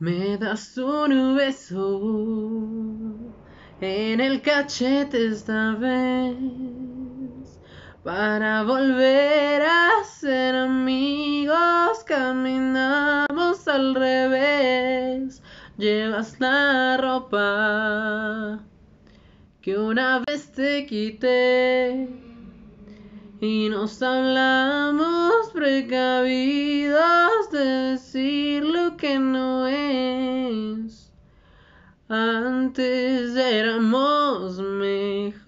Me das un beso en el cachete esta vez para volver a ser amigos. Caminamos al revés. Llevas la ropa que una vez te quité y nos hablamos precavidos de decir lo que no es. Antes éramos mejor.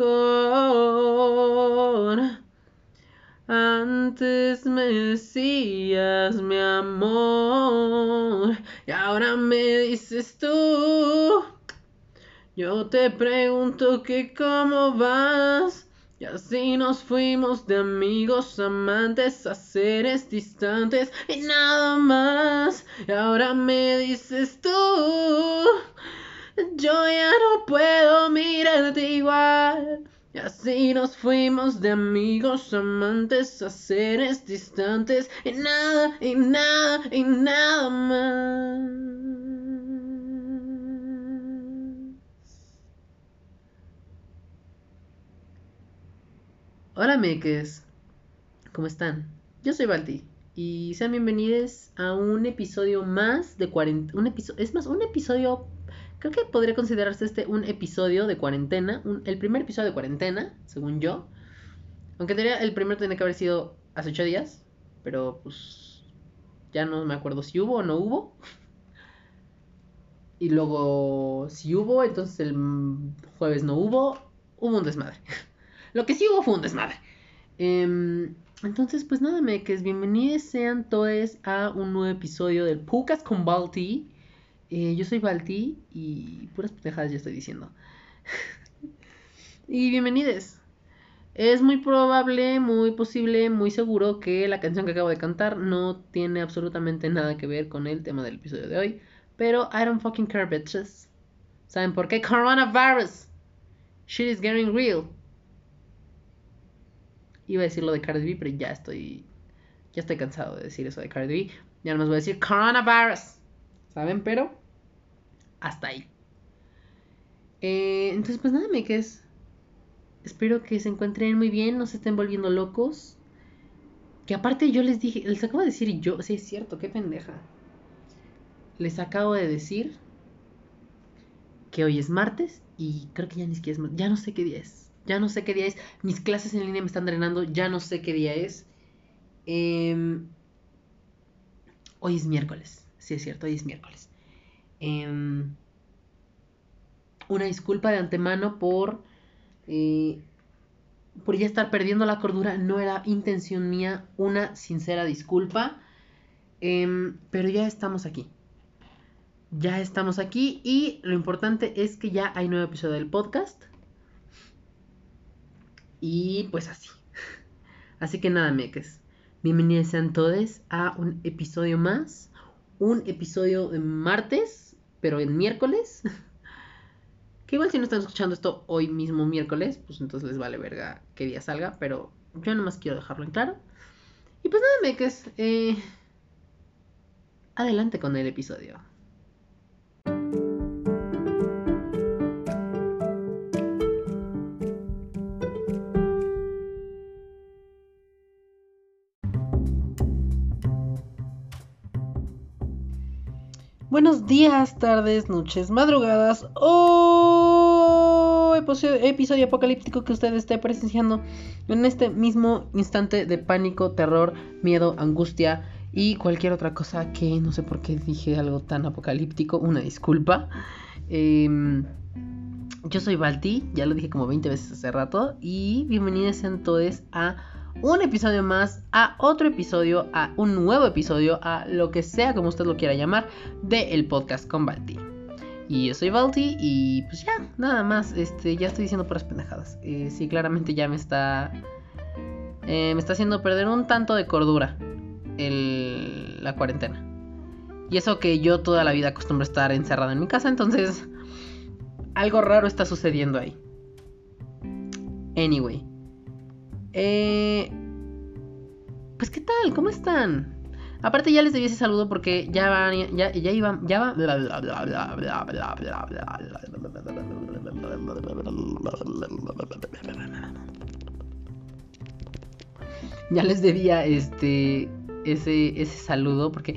Antes me decías mi amor y ahora me dices tú. Yo te pregunto que cómo vas. Y así nos fuimos de amigos, amantes a seres distantes y nada más. Y ahora me dices tú, yo ya no puedo mirarte igual. Y así nos fuimos de amigos, amantes a seres distantes y nada, y nada, y nada más. Hola meques, ¿cómo están? Yo soy Balti y sean bienvenidos a un episodio más de cuarentena. Un episodio, es más, un episodio, creo que podría considerarse este un episodio de cuarentena, el primer episodio de cuarentena, según yo. Aunque diría el primero tenía que haber sido hace ocho días, pero pues ya no me acuerdo si hubo o no hubo. Y luego si hubo, entonces el jueves no hubo, hubo un desmadre. Lo que sí hubo fue un desmadre. Em, entonces, pues nada, me que bienvenidos sean todos a un nuevo episodio del Pucas con Balti. Eh, yo soy Balti y puras pendejadas ya estoy diciendo. y bienvenidos. Es muy probable, muy posible, muy seguro que la canción que acabo de cantar no tiene absolutamente nada que ver con el tema del episodio de hoy. Pero I don't fucking care, bitches. ¿Saben por qué? Coronavirus. Shit is getting real. Iba a decir lo de Cardi B, pero ya estoy. Ya estoy cansado de decir eso de Cardi B. Ya no más voy a decir coronavirus. ¿Saben? Pero. Hasta ahí. Eh, entonces, pues nada, me es. Espero que se encuentren muy bien, no se estén volviendo locos. Que aparte yo les dije, les acabo de decir yo, sí es cierto, qué pendeja. Les acabo de decir que hoy es martes y creo que ya ni siquiera es ya no sé qué día es ya no sé qué día es. Mis clases en línea me están drenando, ya no sé qué día es. Em, hoy es miércoles, sí es cierto, hoy es miércoles. Em, una disculpa de antemano por, eh, por ya estar perdiendo la cordura. No era intención mía, una sincera disculpa. Em, pero ya estamos aquí. Ya estamos aquí y lo importante es que ya hay nuevo episodio del podcast. Y pues así. Así que nada, meques. Bienvenidos sean todos a un episodio más. Un episodio de martes, pero en miércoles. Que igual si no están escuchando esto hoy mismo miércoles, pues entonces les vale verga qué día salga, pero yo nomás quiero dejarlo en claro. Y pues nada, meques. Eh, adelante con el episodio. Buenos días, tardes, noches, madrugadas o episodio, apocalíptico que usted esté presenciando en este mismo instante de pánico, terror, miedo, angustia y cualquier otra cosa que no sé por qué dije algo tan apocalíptico, una disculpa. Em, yo soy Balti, ya lo dije como 20 veces hace rato y bienvenidos todos a un episodio más, a otro episodio, a un nuevo episodio, a lo que sea como usted lo quiera llamar, de el podcast con Balti. Y yo soy Balti y pues ya, nada más, este, ya estoy diciendo puras pendejadas. Eh, sí, claramente ya me está... Eh, me está haciendo perder un tanto de cordura el, la cuarentena. Y eso que yo toda la vida acostumbro estar encerrada en mi casa, entonces algo raro está sucediendo ahí. Anyway. Eh, pues, ¿qué tal? ¿Cómo están? Aparte ya les debí ese saludo porque ya van, ya, iban, ya va. Ya les debía este ese saludo porque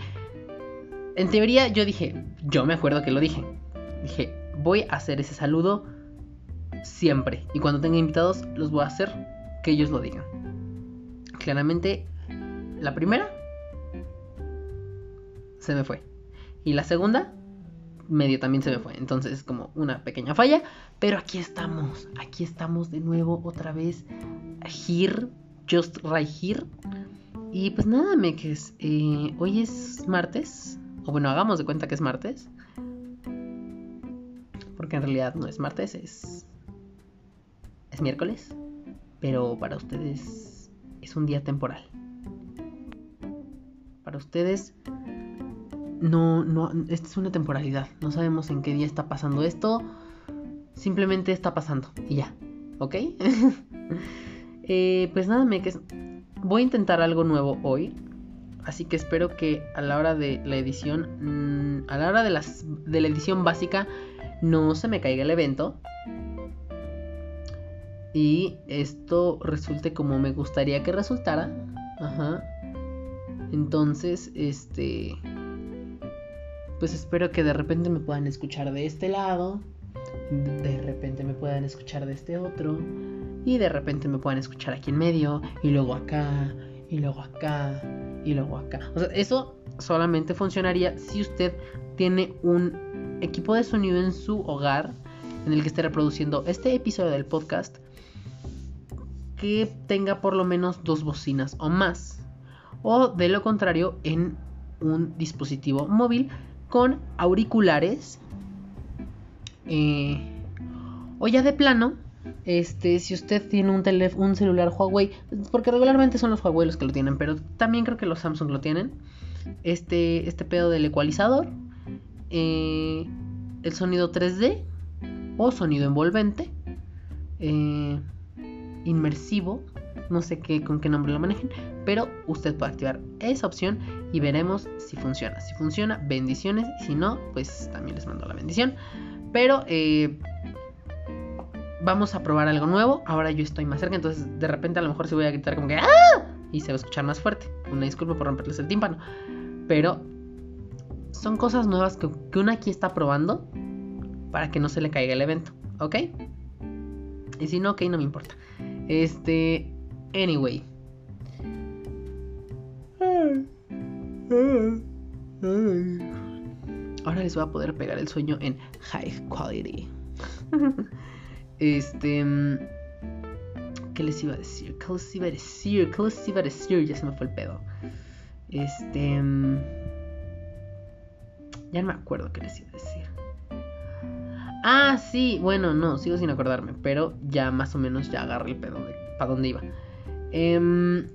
en teoría yo dije, yo me acuerdo que lo dije. Dije, voy a hacer ese saludo siempre. Y cuando tenga invitados, los voy a hacer que ellos lo digan. Claramente, la primera se me fue. Y la segunda, medio también se me fue. Entonces es como una pequeña falla. Pero aquí estamos. Aquí estamos de nuevo otra vez. Here. Just right here. Y pues nada, me que es. Eh, hoy es martes. O bueno, hagamos de cuenta que es martes. Porque en realidad no es martes, es. Es miércoles. Pero para ustedes es un día temporal. Para ustedes no, no, esta es una temporalidad. No sabemos en qué día está pasando esto. Simplemente está pasando y ya. ¿Ok? eh, pues nada, me que voy a intentar algo nuevo hoy. Así que espero que a la hora de la edición, mmm, a la hora de, las, de la edición básica, no se me caiga el evento. Y esto resulte como me gustaría que resultara. Ajá. Entonces, este pues espero que de repente me puedan escuchar de este lado, de repente me puedan escuchar de este otro, y de repente me puedan escuchar aquí en medio, y luego acá, y luego acá, y luego acá. O sea, eso solamente funcionaría si usted tiene un equipo de sonido en su hogar en el que esté reproduciendo este episodio del podcast que tenga por lo menos dos bocinas o más. O de lo contrario, en un dispositivo móvil con auriculares. Eh, o ya de plano, este, si usted tiene un, un celular Huawei, porque regularmente son los Huawei los que lo tienen, pero también creo que los Samsung lo tienen. Este, este pedo del ecualizador, eh, el sonido 3D o sonido envolvente, eh, inmersivo, no sé qué, con qué nombre lo manejen, pero usted puede activar esa opción y veremos si funciona. Si funciona, bendiciones. Si no, pues también les mando la bendición. Pero eh, vamos a probar algo nuevo. Ahora yo estoy más cerca, entonces de repente a lo mejor se voy a gritar como que ¡Ah! Y se va a escuchar más fuerte. Una disculpa por romperles el tímpano. Pero son cosas nuevas que, que uno aquí está probando para que no se le caiga el evento. ¿Ok? Y si no, ok, no me importa. Este. Anyway. Ahora les voy a poder pegar el sueño en high quality. este. ¿Qué les iba a decir? ¿Qué les iba a decir? ¿Qué les iba a decir? Ya se me fue el pedo. Este. Ya no me acuerdo qué les iba a decir. Ah, sí, bueno, no, sigo sin acordarme, pero ya más o menos ya agarré el pedo para dónde iba. Eh,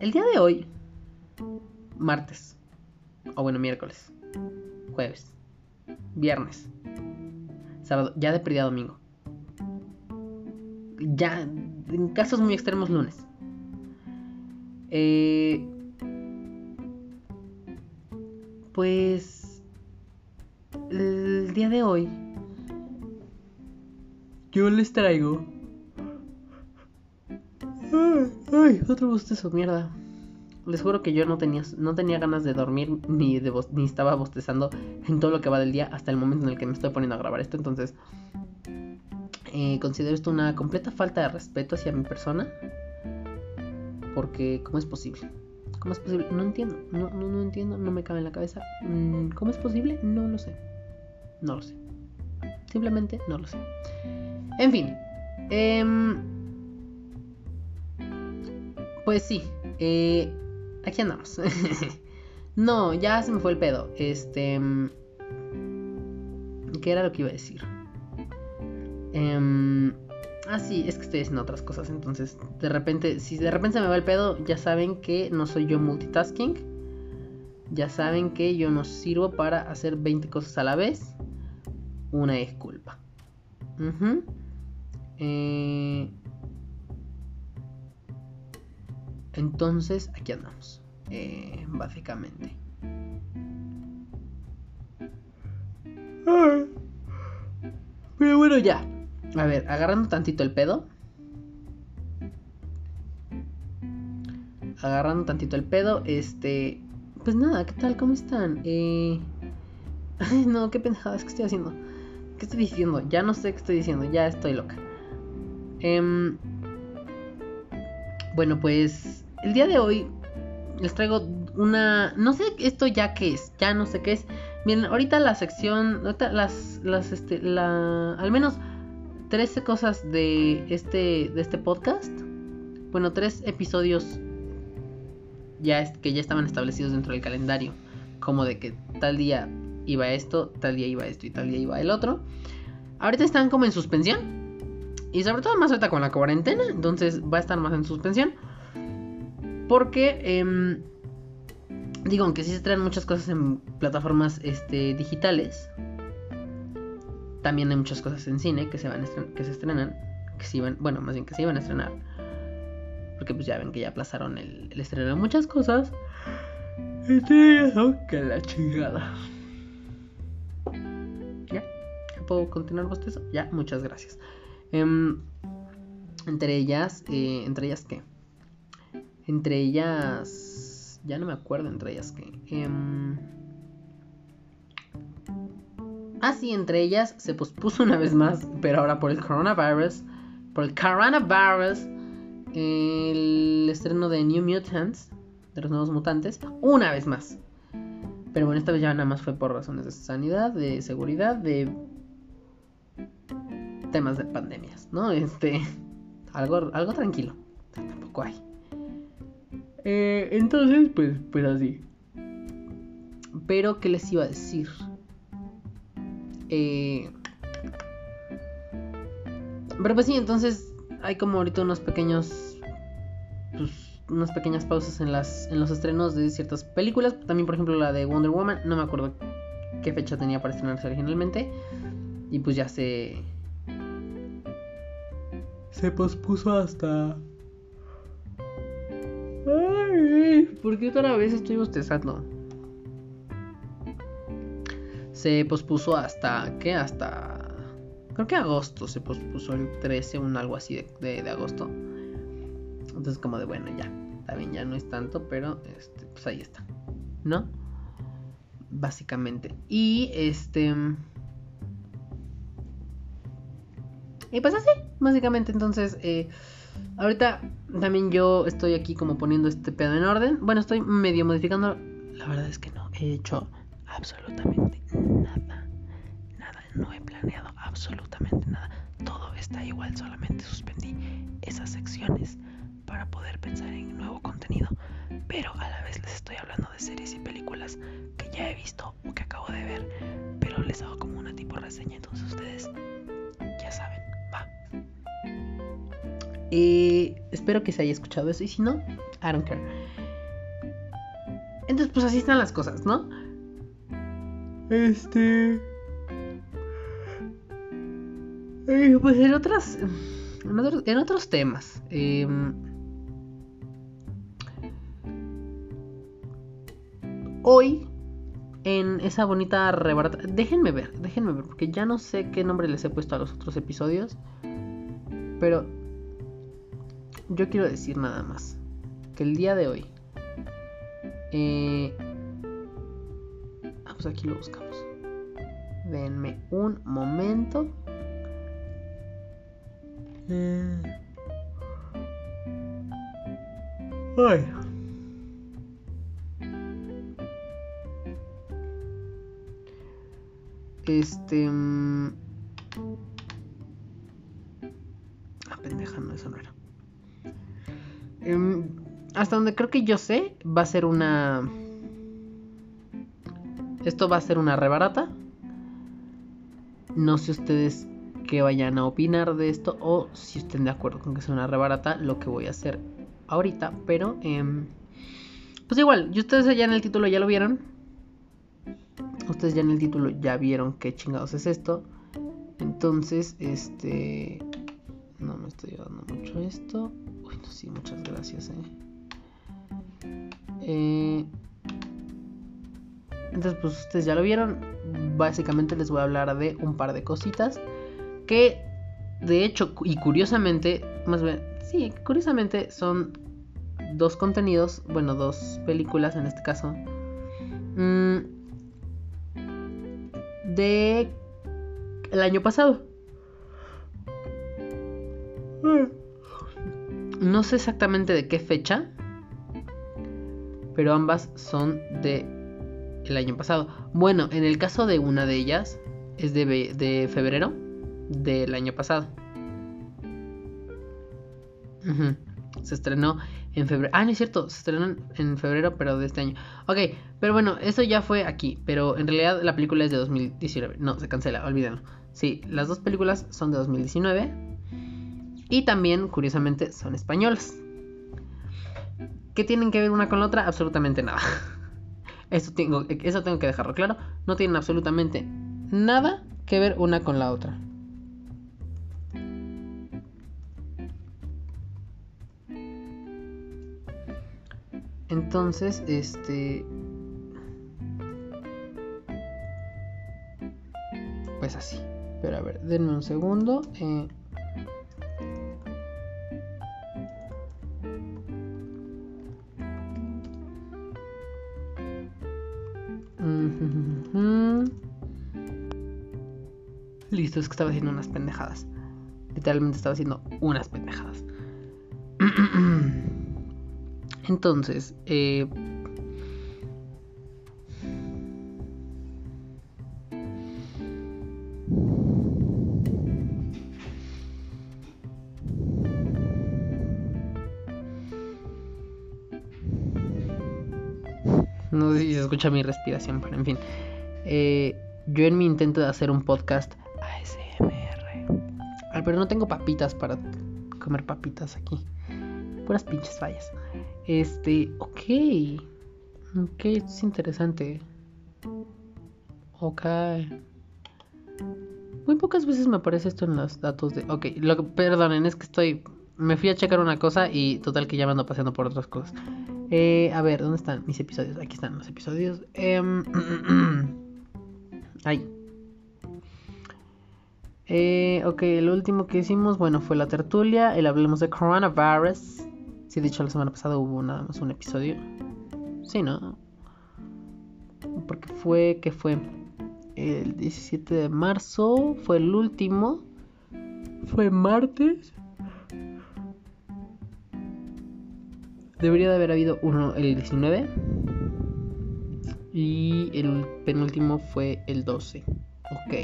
el día de hoy, martes, o bueno, miércoles, jueves, viernes, sábado, ya de pérdida domingo. Ya, en casos muy extremos, lunes. Eh, pues el día de hoy yo les traigo Ay, otro bostezo, mierda. Les juro que yo no tenía, no tenía ganas de dormir ni, de ni estaba bostezando en todo lo que va del día hasta el momento en el que me estoy poniendo a grabar esto. Entonces, eh, considero esto una completa falta de respeto hacia mi persona. Porque, ¿cómo es posible? ¿Cómo es posible? No entiendo, no, no, no entiendo, no me cabe en la cabeza. Mm, ¿Cómo es posible? No lo sé. No lo sé. Simplemente no lo sé. En fin. Eh, pues sí, eh, aquí andamos. no, ya se me fue el pedo. Este... ¿Qué era lo que iba a decir? Eh, ah, sí, es que estoy haciendo otras cosas. Entonces, de repente, si de repente se me va el pedo, ya saben que no soy yo multitasking. Ya saben que yo no sirvo para hacer 20 cosas a la vez. Una disculpa. eh, entonces, aquí andamos. eh, básicamente. Pero bueno, ya. A ver, agarrando tantito el pedo. Agarrando tantito el pedo, este... Pues nada, ¿qué tal? ¿Cómo están? Eh... No, qué pendejada es que estoy haciendo. ¿Qué estoy diciendo? Ya no sé qué estoy diciendo, ya estoy loca. Em, bueno, pues el día de hoy les traigo una... No sé esto ya qué es, ya no sé qué es. Miren, ahorita la sección, ahorita las, las, este, la, al menos 13 cosas de este, de este podcast. Bueno, tres episodios ya que ya estaban establecidos dentro del calendario. Como de que tal día iba esto, tal día iba esto y tal día iba el otro. Ahorita están como en suspensión. Y sobre todo más ahorita con la cuarentena. Entonces va a estar más en suspensión. Porque, eh, digo, aunque sí se traen muchas cosas en plataformas este, digitales. También hay muchas cosas en cine que se van que se estrenan. Que se iban, bueno, más bien que se iban a estrenar. Porque pues ya ven que ya aplazaron el, el estreno de muchas cosas. Entre ellas, que la chingada. ¿Puedo continuar bostezo? Ya, muchas gracias. Em, entre ellas, eh, ¿entre ellas qué? Entre ellas... Ya no me acuerdo entre ellas qué. Em, ah, sí, entre ellas se pospuso una vez más, pero ahora por el coronavirus. Por el coronavirus. El estreno de New Mutants, de los nuevos mutantes, una vez más. Pero bueno, esta vez ya nada más fue por razones de sanidad, de seguridad, de temas de pandemias, ¿no? Este, algo, algo tranquilo, tampoco hay. Eh, entonces, pues, pues así. Pero, ¿qué les iba a decir? Eh, pero pues sí, entonces hay como ahorita unos pequeños... Pues, unas pequeñas pausas en, las, en los estrenos de ciertas películas. También, por ejemplo, la de Wonder Woman. No me acuerdo qué fecha tenía para estrenarse originalmente. Y pues ya se. Se pospuso hasta. Ay, ¿por qué otra vez estoy bostezando? Se pospuso hasta. ¿Qué? Hasta. Creo que agosto se pospuso el 13, un algo así de, de, agosto. Entonces, como de bueno, ya. También ya no es tanto, pero este, pues ahí está. ¿No? Básicamente. Y este. Y pues así, básicamente. Entonces, eh, ahorita también yo estoy aquí como poniendo este pedo en orden. Bueno, estoy medio modificando. La verdad es que no he hecho absolutamente nada. Nada, no he planeado absolutamente nada. Todo está igual, solamente suspendí esas secciones para poder pensar en nuevo contenido. Pero a la vez les estoy hablando de series y películas que ya he visto o que acabo de ver. Pero les hago como una tipo reseña, entonces ustedes ya saben. Eh, espero que se haya escuchado eso. Y si no, I don't care. Entonces, pues así están las cosas, ¿no? Este. Eh, pues en otras. En otros, temas. Em, hoy. En esa bonita rebarata. Déjenme ver, déjenme ver. Porque ya no sé qué nombre les he puesto a los otros episodios. Pero yo quiero decir nada más que el día de hoy. Eh, pues aquí lo buscamos. Denme un momento. Eh, ay. Este. Mm, ah, pendeja, no, eso no era. Em, hasta donde creo que yo sé, va a ser una... Esto va a ser una rebarata. No sé ustedes qué vayan a opinar de esto o si estén de acuerdo con que sea una rebarata, lo que voy a hacer ahorita. Pero, em, pues igual, ustedes ya en el título ya lo vieron. Ustedes ya en el título ya vieron qué chingados es esto. Entonces, este... No me estoy llevando mucho esto. Bueno, sí, muchas gracias, eh. Eh, entonces, pues ustedes ya lo vieron. Básicamente les voy a hablar de un par de cositas que, de hecho, y curiosamente, más bien, sí, curiosamente son dos contenidos, bueno, dos películas en este caso, mm, de el año pasado. No sé exactamente de qué fecha, pero ambas son de el año pasado. Bueno, en el caso de una de ellas es de, de febrero del año pasado. Se estrenó en febrero. Ah, no es cierto, se estrenó en febrero, pero de este año. Ok, pero bueno, eso ya fue aquí. Pero en realidad la película es de 2019. No, se cancela, olvídenlo. Sí, las dos películas son de 2019. Y también, curiosamente, son españolas. ¿Qué tienen que ver una con la otra? Absolutamente nada. Eso tengo, eso tengo que dejarlo claro. No tienen absolutamente nada que ver una con la otra. Entonces, este... Pues así. Pero a ver, denme un segundo. Eh... Listo, es que estaba haciendo unas pendejadas. Literalmente estaba haciendo unas pendejadas. Entonces, eh, No sé si se escucha mi respiración, pero en fin. Eh, yo en mi intento de hacer un podcast ASMR. pero no tengo papitas para comer papitas aquí. Puras pinches fallas. Este, ok. Ok, es interesante. Ok. Muy pocas veces me aparece esto en los datos de... Ok, lo perdonen, es que estoy... Me fui a checar una cosa y total que ya me ando paseando por otras cosas. Eh, a ver, ¿dónde están mis episodios? Aquí están los episodios. Eh, ay. Eh, ok, el último que hicimos, bueno, fue la tertulia. El hablemos de coronavirus. Sí, de hecho, la semana pasada hubo nada más un episodio. Sí, ¿no? Porque fue, que fue? El 17 de marzo. Fue el último. Fue martes. Debería de haber habido uno el 19. Y el penúltimo fue el 12. Ok.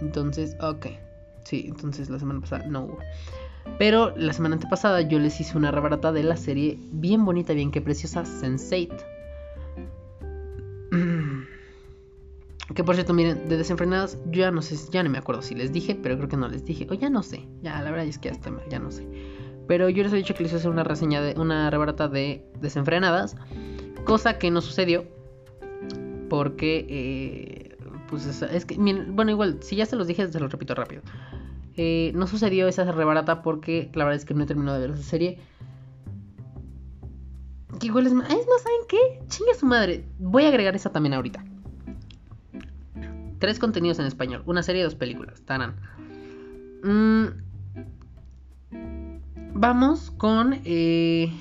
Entonces, ok. Sí, entonces la semana pasada no hubo. Pero la semana antepasada yo les hice una rebarata de la serie bien bonita, bien que preciosa, Sense8. Que por cierto, miren, de desenfrenadas, yo ya no sé, ya no me acuerdo si les dije, pero creo que no les dije. O ya no sé, ya la verdad es que mal, ya no sé. Pero yo les he dicho que les hice una reseña de una rebarata de desenfrenadas, cosa que no sucedió. Porque, eh, pues es, que, bueno, igual, si ya se los dije, se los repito rápido. Eh, no sucedió esa rebarata porque la verdad es que no he terminado de ver esa serie. Que igual es más, es más, ¿saben qué? Chinga su madre. Voy a agregar esa también ahorita. Tres contenidos en español, una serie y dos películas. Taran. Mm, vamos con. Eh,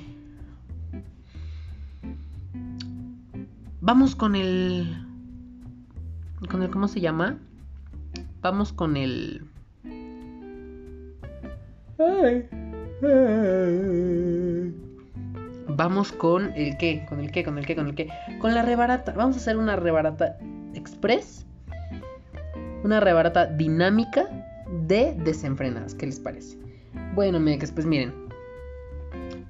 vamos con el. Con el. ¿Cómo se llama? Vamos con el. Vamos con el qué, con el qué, con el qué, con el qué. Con la rebarata. Vamos a hacer una rebarata express. Una rebarata dinámica de desenfrenadas. ¿Qué les parece? Bueno, mex, pues miren.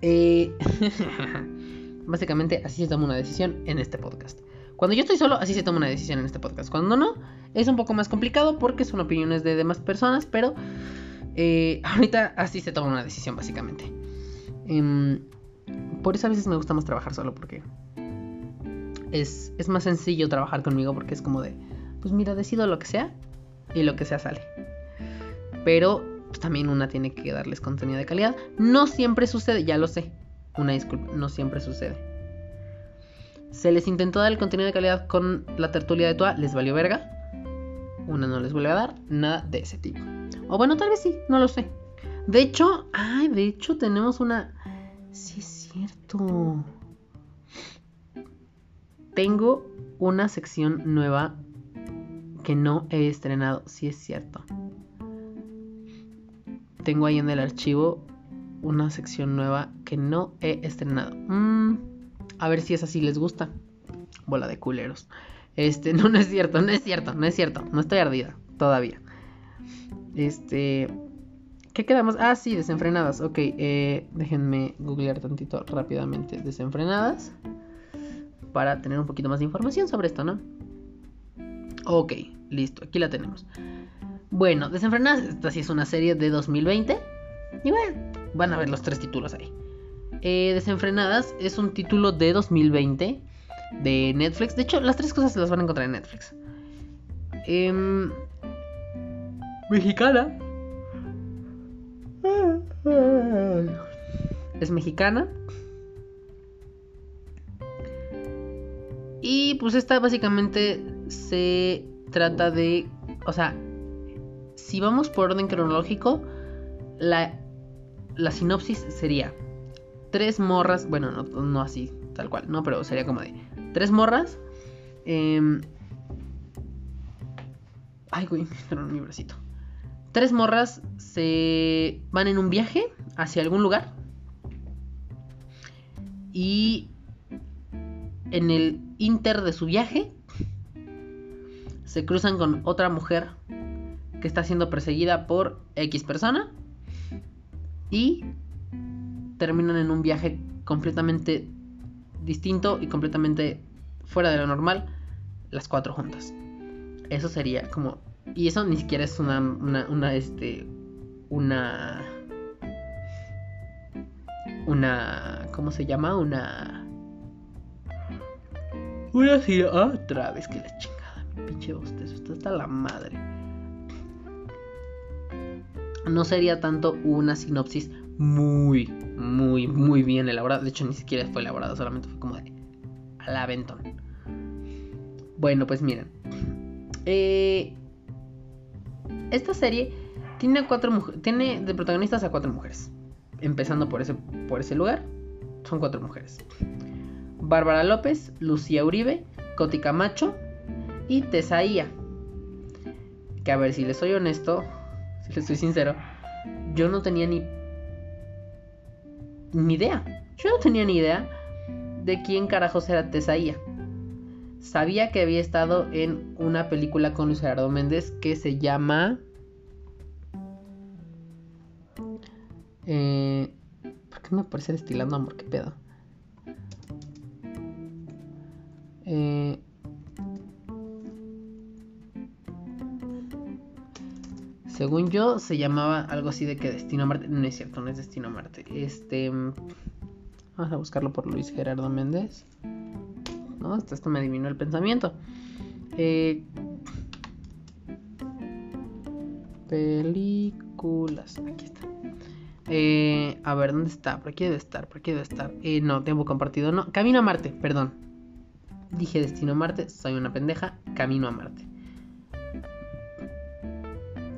Eh, básicamente así se toma una decisión en este podcast. Cuando yo estoy solo, así se toma una decisión en este podcast. Cuando no, es un poco más complicado porque son opiniones de demás personas, pero eh, ahorita así se toma una decisión, básicamente. Em, por eso a veces me gusta más trabajar solo, porque es, es más sencillo trabajar conmigo, porque es como de, pues mira, decido lo que sea y lo que sea sale. Pero pues, también una tiene que darles contenido de calidad. No siempre sucede, ya lo sé. Una disculpa, no siempre sucede. Se les intentó dar el contenido de calidad con la tertulia de Tua, les valió verga. Una no les vuelve a dar, nada de ese tipo. O bueno, tal vez sí, no lo sé. De hecho, ay, de hecho tenemos una... Sí es cierto. Tengo una sección nueva que no he estrenado, sí es cierto. Tengo ahí en el archivo una sección nueva que no he estrenado. Mm, a ver si es así les gusta. Bola de culeros. Este, no, no es cierto, no es cierto, no es cierto. No estoy ardida todavía. Este. ¿Qué quedamos? Ah, sí, desenfrenadas. Ok, eh, déjenme googlear tantito rápidamente. Desenfrenadas. Para tener un poquito más de información sobre esto, ¿no? Ok, listo, aquí la tenemos. Bueno, Desenfrenadas, esta sí es una serie de 2020. Y bueno, van a ver los tres títulos ahí. Eh, Desenfrenadas es un título de 2020 de Netflix. De hecho, las tres cosas se las van a encontrar en Netflix. Em, mexicana. Es mexicana. Y pues esta básicamente se trata de, o sea, si vamos por orden cronológico, la, sinopsis sería tres morras, bueno, no, así, tal cual, no, pero sería como de tres morras. Em, ay, güey, me mi bracito. Tres morras se van en un viaje hacia algún lugar. Y en el inter de su viaje se cruzan con otra mujer que está siendo perseguida por X persona y terminan en un viaje completamente distinto y completamente fuera de lo normal las cuatro juntas. Eso sería como y eso ni siquiera es una una, una este una una ¿cómo se llama? una Voy a decir otra vez que la chingada, mi pinche bostezo. Está la madre. No sería tanto una sinopsis muy, muy, muy bien elaborada. De hecho, ni siquiera fue elaborada, solamente fue como de al aventón. Bueno, pues miren. Eh, esta serie tiene cuatro. Tiene de protagonistas a cuatro mujeres. Empezando por ese, por ese lugar. Son cuatro mujeres. Bárbara López, Lucía Uribe, Coti Camacho y Tesaía. Que a ver, si les soy honesto, si les soy sincero, yo no tenía ni. ni idea. Yo no tenía ni idea de quién carajos era Tesaía. Sabía que había estado en una película con Luis Gerardo Méndez que se llama. Eh, ¿Por qué me aparece destilando amor? ¿Qué pedo? Eh, según yo, se llamaba algo así de que Destino a Marte. No es cierto, no es Destino a Marte. Este. Vamos a buscarlo por Luis Gerardo Méndez. No, esto, me adivinó el pensamiento. Eh, películas. Aquí está. Eh, a ver, ¿dónde está? Por aquí debe estar, por aquí debe estar. Eh, no, tiempo compartido. No, Camino a Marte, perdón. Dije destino a Marte, soy una pendeja, camino a Marte.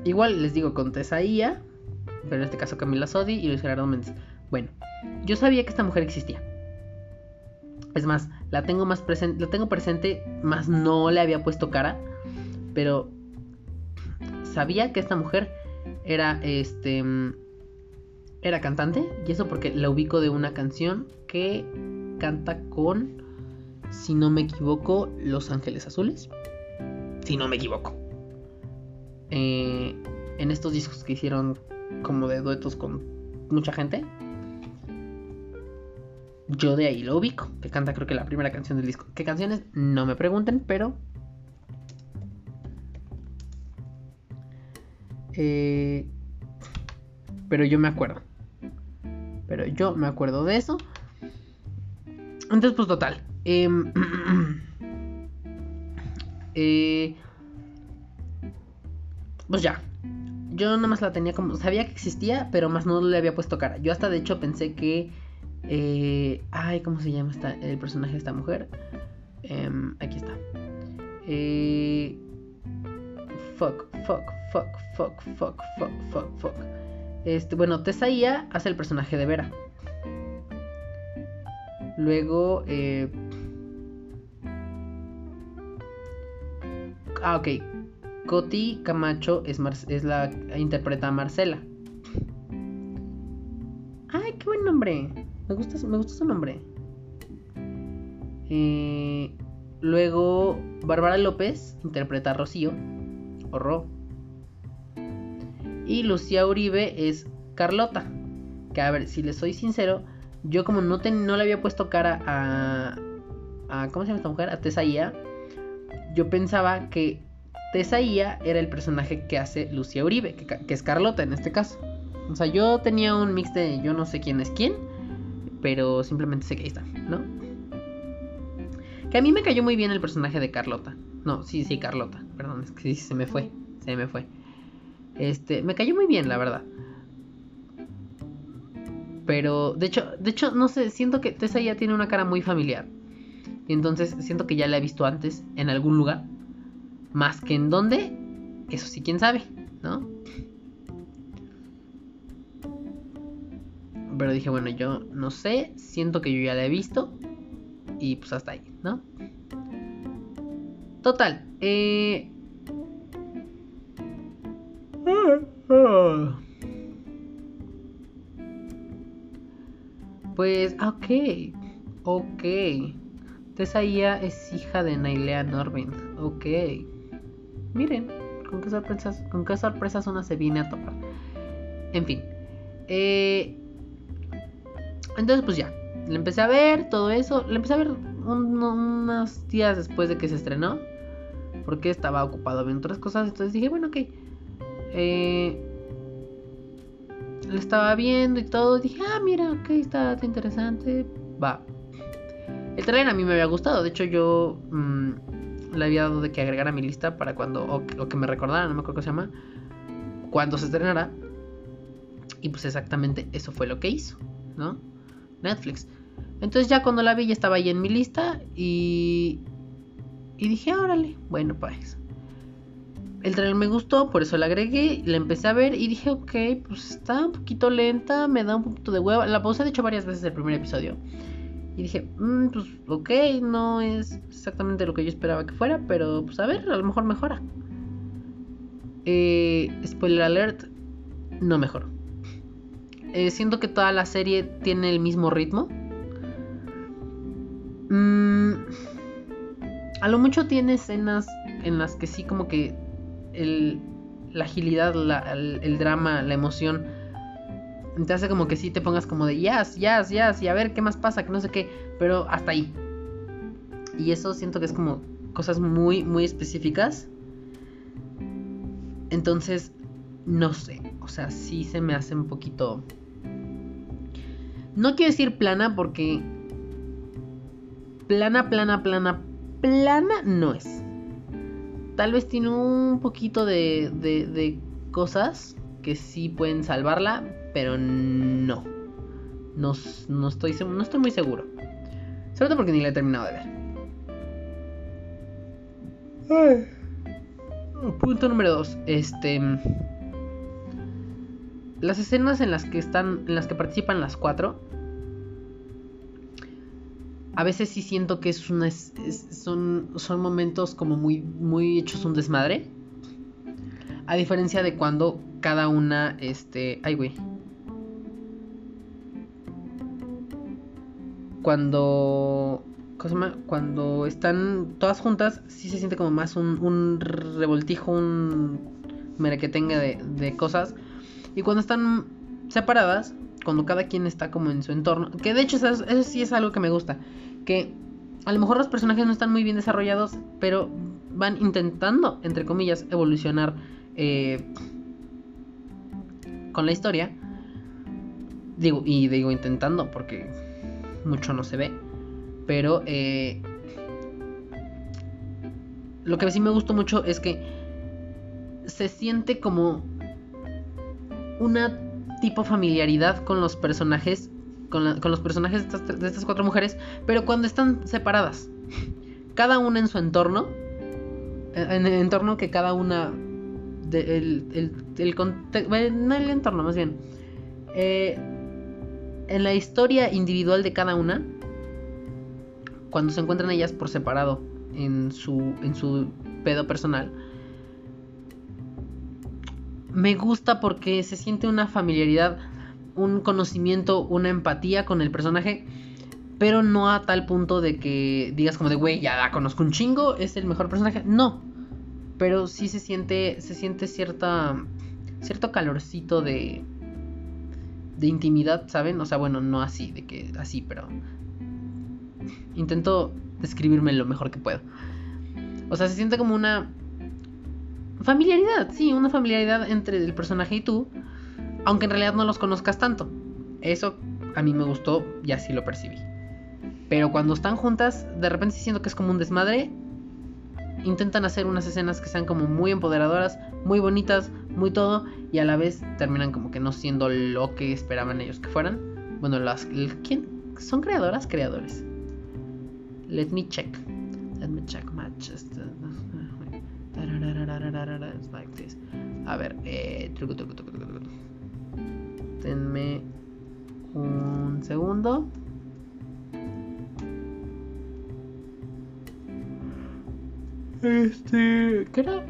Igual les digo con Tesaía, pero en este caso Camila Sodi y Luis Gerardo Méndez. Bueno, yo sabía que esta mujer existía. Es más, la tengo más presente, la tengo presente, más no le había puesto cara, pero sabía que esta mujer era este era cantante y eso porque la ubico de una canción que canta con si no me equivoco, Los Ángeles Azules. Si no me equivoco. Eh, en estos discos que hicieron como de duetos con mucha gente. Yo de ahí lo ubico, que canta creo que la primera canción del disco. ¿Qué canciones? No me pregunten, pero... Eh, pero yo me acuerdo. Pero yo me acuerdo de eso. Entonces, pues total. Em, eh, pues ya. Yo nada más la tenía como. Sabía que existía, pero más no le había puesto cara. Yo hasta de hecho pensé que. Eh, ay, ¿cómo se llama esta, el personaje de esta mujer? Em, aquí está. Eh, fuck, fuck, fuck, fuck, fuck, fuck, fuck, fuck. Este, bueno, Tesaía hace el personaje de Vera. Luego, eh... ah, ok. Coti Camacho es, es la interpreta a Marcela. Ay, qué buen nombre. Me gusta, me gusta su nombre. Eh, luego, Bárbara López interpreta a Rocío. O. Y Lucía Uribe es Carlota. Que a ver, si les soy sincero, yo como no, no le había puesto cara a, a... ¿Cómo se llama esta mujer? A Tesaía. Yo pensaba que Tesaía era el personaje que hace Lucía Uribe, que, es Carlota en este caso. O sea, yo tenía un mix de yo no sé quién es quién, pero simplemente sé que ahí está, ¿no? Que a mí me cayó muy bien el personaje de Carlota. No, sí, sí, Carlota. Perdón, es que sí, se me fue. Se me fue. Este, me cayó muy bien, la verdad. Pero, de hecho, de hecho, no sé, siento que Tessa tiene una cara muy familiar. Y entonces siento que ya la he visto antes en algún lugar. Más que en dónde, eso sí, quién sabe, ¿no? Pero dije, bueno, yo no sé, siento que yo ya la he visto. Y pues hasta ahí, ¿no? Total, eh... Pues, ok. Ok. Tesaía es hija de Nailea Norvin. Ok. Miren, con qué sorpresas, con qué sorpresas una se viene a topar. En fin. Eh, entonces, pues ya. Le empecé a ver todo eso. Le empecé a ver unos días después de que se estrenó. Porque estaba ocupado viendo otras cosas. Entonces dije, bueno, ok. Eh, lo estaba viendo y todo. Dije, ah, mira, ok, está, interesante. Va. El trailer a mí me había gustado. De hecho, yo mm, le había dado de que agregara a mi lista para cuando. O, que me recordara, no me acuerdo cómo se llama. Cuando se estrenara. Y pues exactamente eso fue lo que hizo, ¿no? Netflix. Entonces ya cuando la vi ya estaba ahí en mi lista y. Y dije, órale, bueno, pues. El trailer me gustó, por eso la agregué, la empecé a ver y dije, ok, pues está un poquito lenta, me da un poquito de hueva. La puse de hecho varias veces el primer episodio. Y dije, mm, pues ok, no es exactamente lo que yo esperaba que fuera, pero pues a ver, a lo mejor mejora. Eh, spoiler alert, no mejoró. Eh, siento que toda la serie tiene el mismo ritmo. Mm, a lo mucho tiene escenas en las que sí como que la agilidad, el, drama, la emoción, te hace como que sí te pongas como de yes, yes, yes, y a ver qué más pasa, que no sé qué, pero hasta ahí. Y eso siento que es como cosas muy, muy específicas. Entonces, no sé, o sea, sí se me hace un poquito... No quiero decir plana porque... Plana, plana, plana, plana no es tal vez tiene un poquito de, de, cosas que sí pueden salvarla, pero no. No, estoy, no estoy muy seguro. Sobre todo porque ni la he terminado de ver. Punto número 2. Este. Las escenas en las que están. En las que participan las cuatro a veces sí siento que es una, son, son momentos como muy, muy hechos un desmadre. A diferencia de cuando cada una, este, ay güey. Cuando, cuando están todas juntas, sí se siente como más un, un revoltijo, un merequetengue de, de cosas. Y cuando están separadas, cuando cada quien está como en su entorno, que de hecho eso, sí es algo que me gusta, que a lo mejor los personajes no están muy bien desarrollados, pero van intentando, entre comillas, evolucionar eh, con la historia. Digo, y digo intentando porque mucho no se ve. Pero eh, lo que sí me gustó mucho es que se siente como una tipo familiaridad con los personajes, con, los personajes de estas, cuatro mujeres, pero cuando están separadas. cada una en su entorno, en el entorno que cada una, de, el, el, no el entorno más bien, eh, en la historia individual de cada una, cuando se encuentran ellas por separado en su, en su pedo personal, me gusta porque se siente una familiaridad, un conocimiento, una empatía con el personaje, pero no a tal punto de que digas como de, güey, ya la conozco un chingo, es el mejor personaje. No, pero sí se siente, se siente cierta, cierto calorcito de, de intimidad, ¿saben? O sea, bueno, no así, de que así, pero intento describirme lo mejor que puedo. O sea, se siente como una familiaridad, sí, una familiaridad entre el personaje y tú, aunque en realidad no los conozcas tanto. Eso a mí me gustó y así lo percibí. Pero cuando están juntas, de repente siento que es como un desmadre. Intentan hacer unas escenas que sean como muy empoderadoras, muy bonitas, muy todo, y a la vez terminan como que no siendo lo que esperaban ellos que fueran. Bueno, las ¿quién? ¿Son creadoras? Creadores. Let me check. Let me check my like this. A ver, eh, un segundo. Este. ¿Qué era?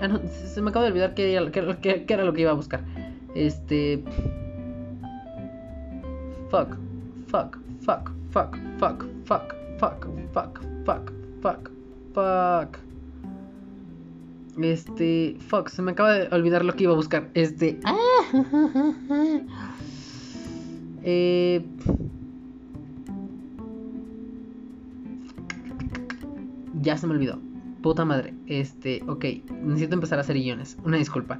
Ah, no, se me acaba de olvidar qué era, lo que iba a buscar. Este. Fuck fuck, fuck, fuck, fuck, fuck, fuck, fuck, fuck, fuck, fuck. Este, fuck, se me acaba de olvidar lo que iba a buscar. Este, eh, ya se me olvidó. Puta madre. Este, ok. Necesito empezar a hacer guiones. Una disculpa.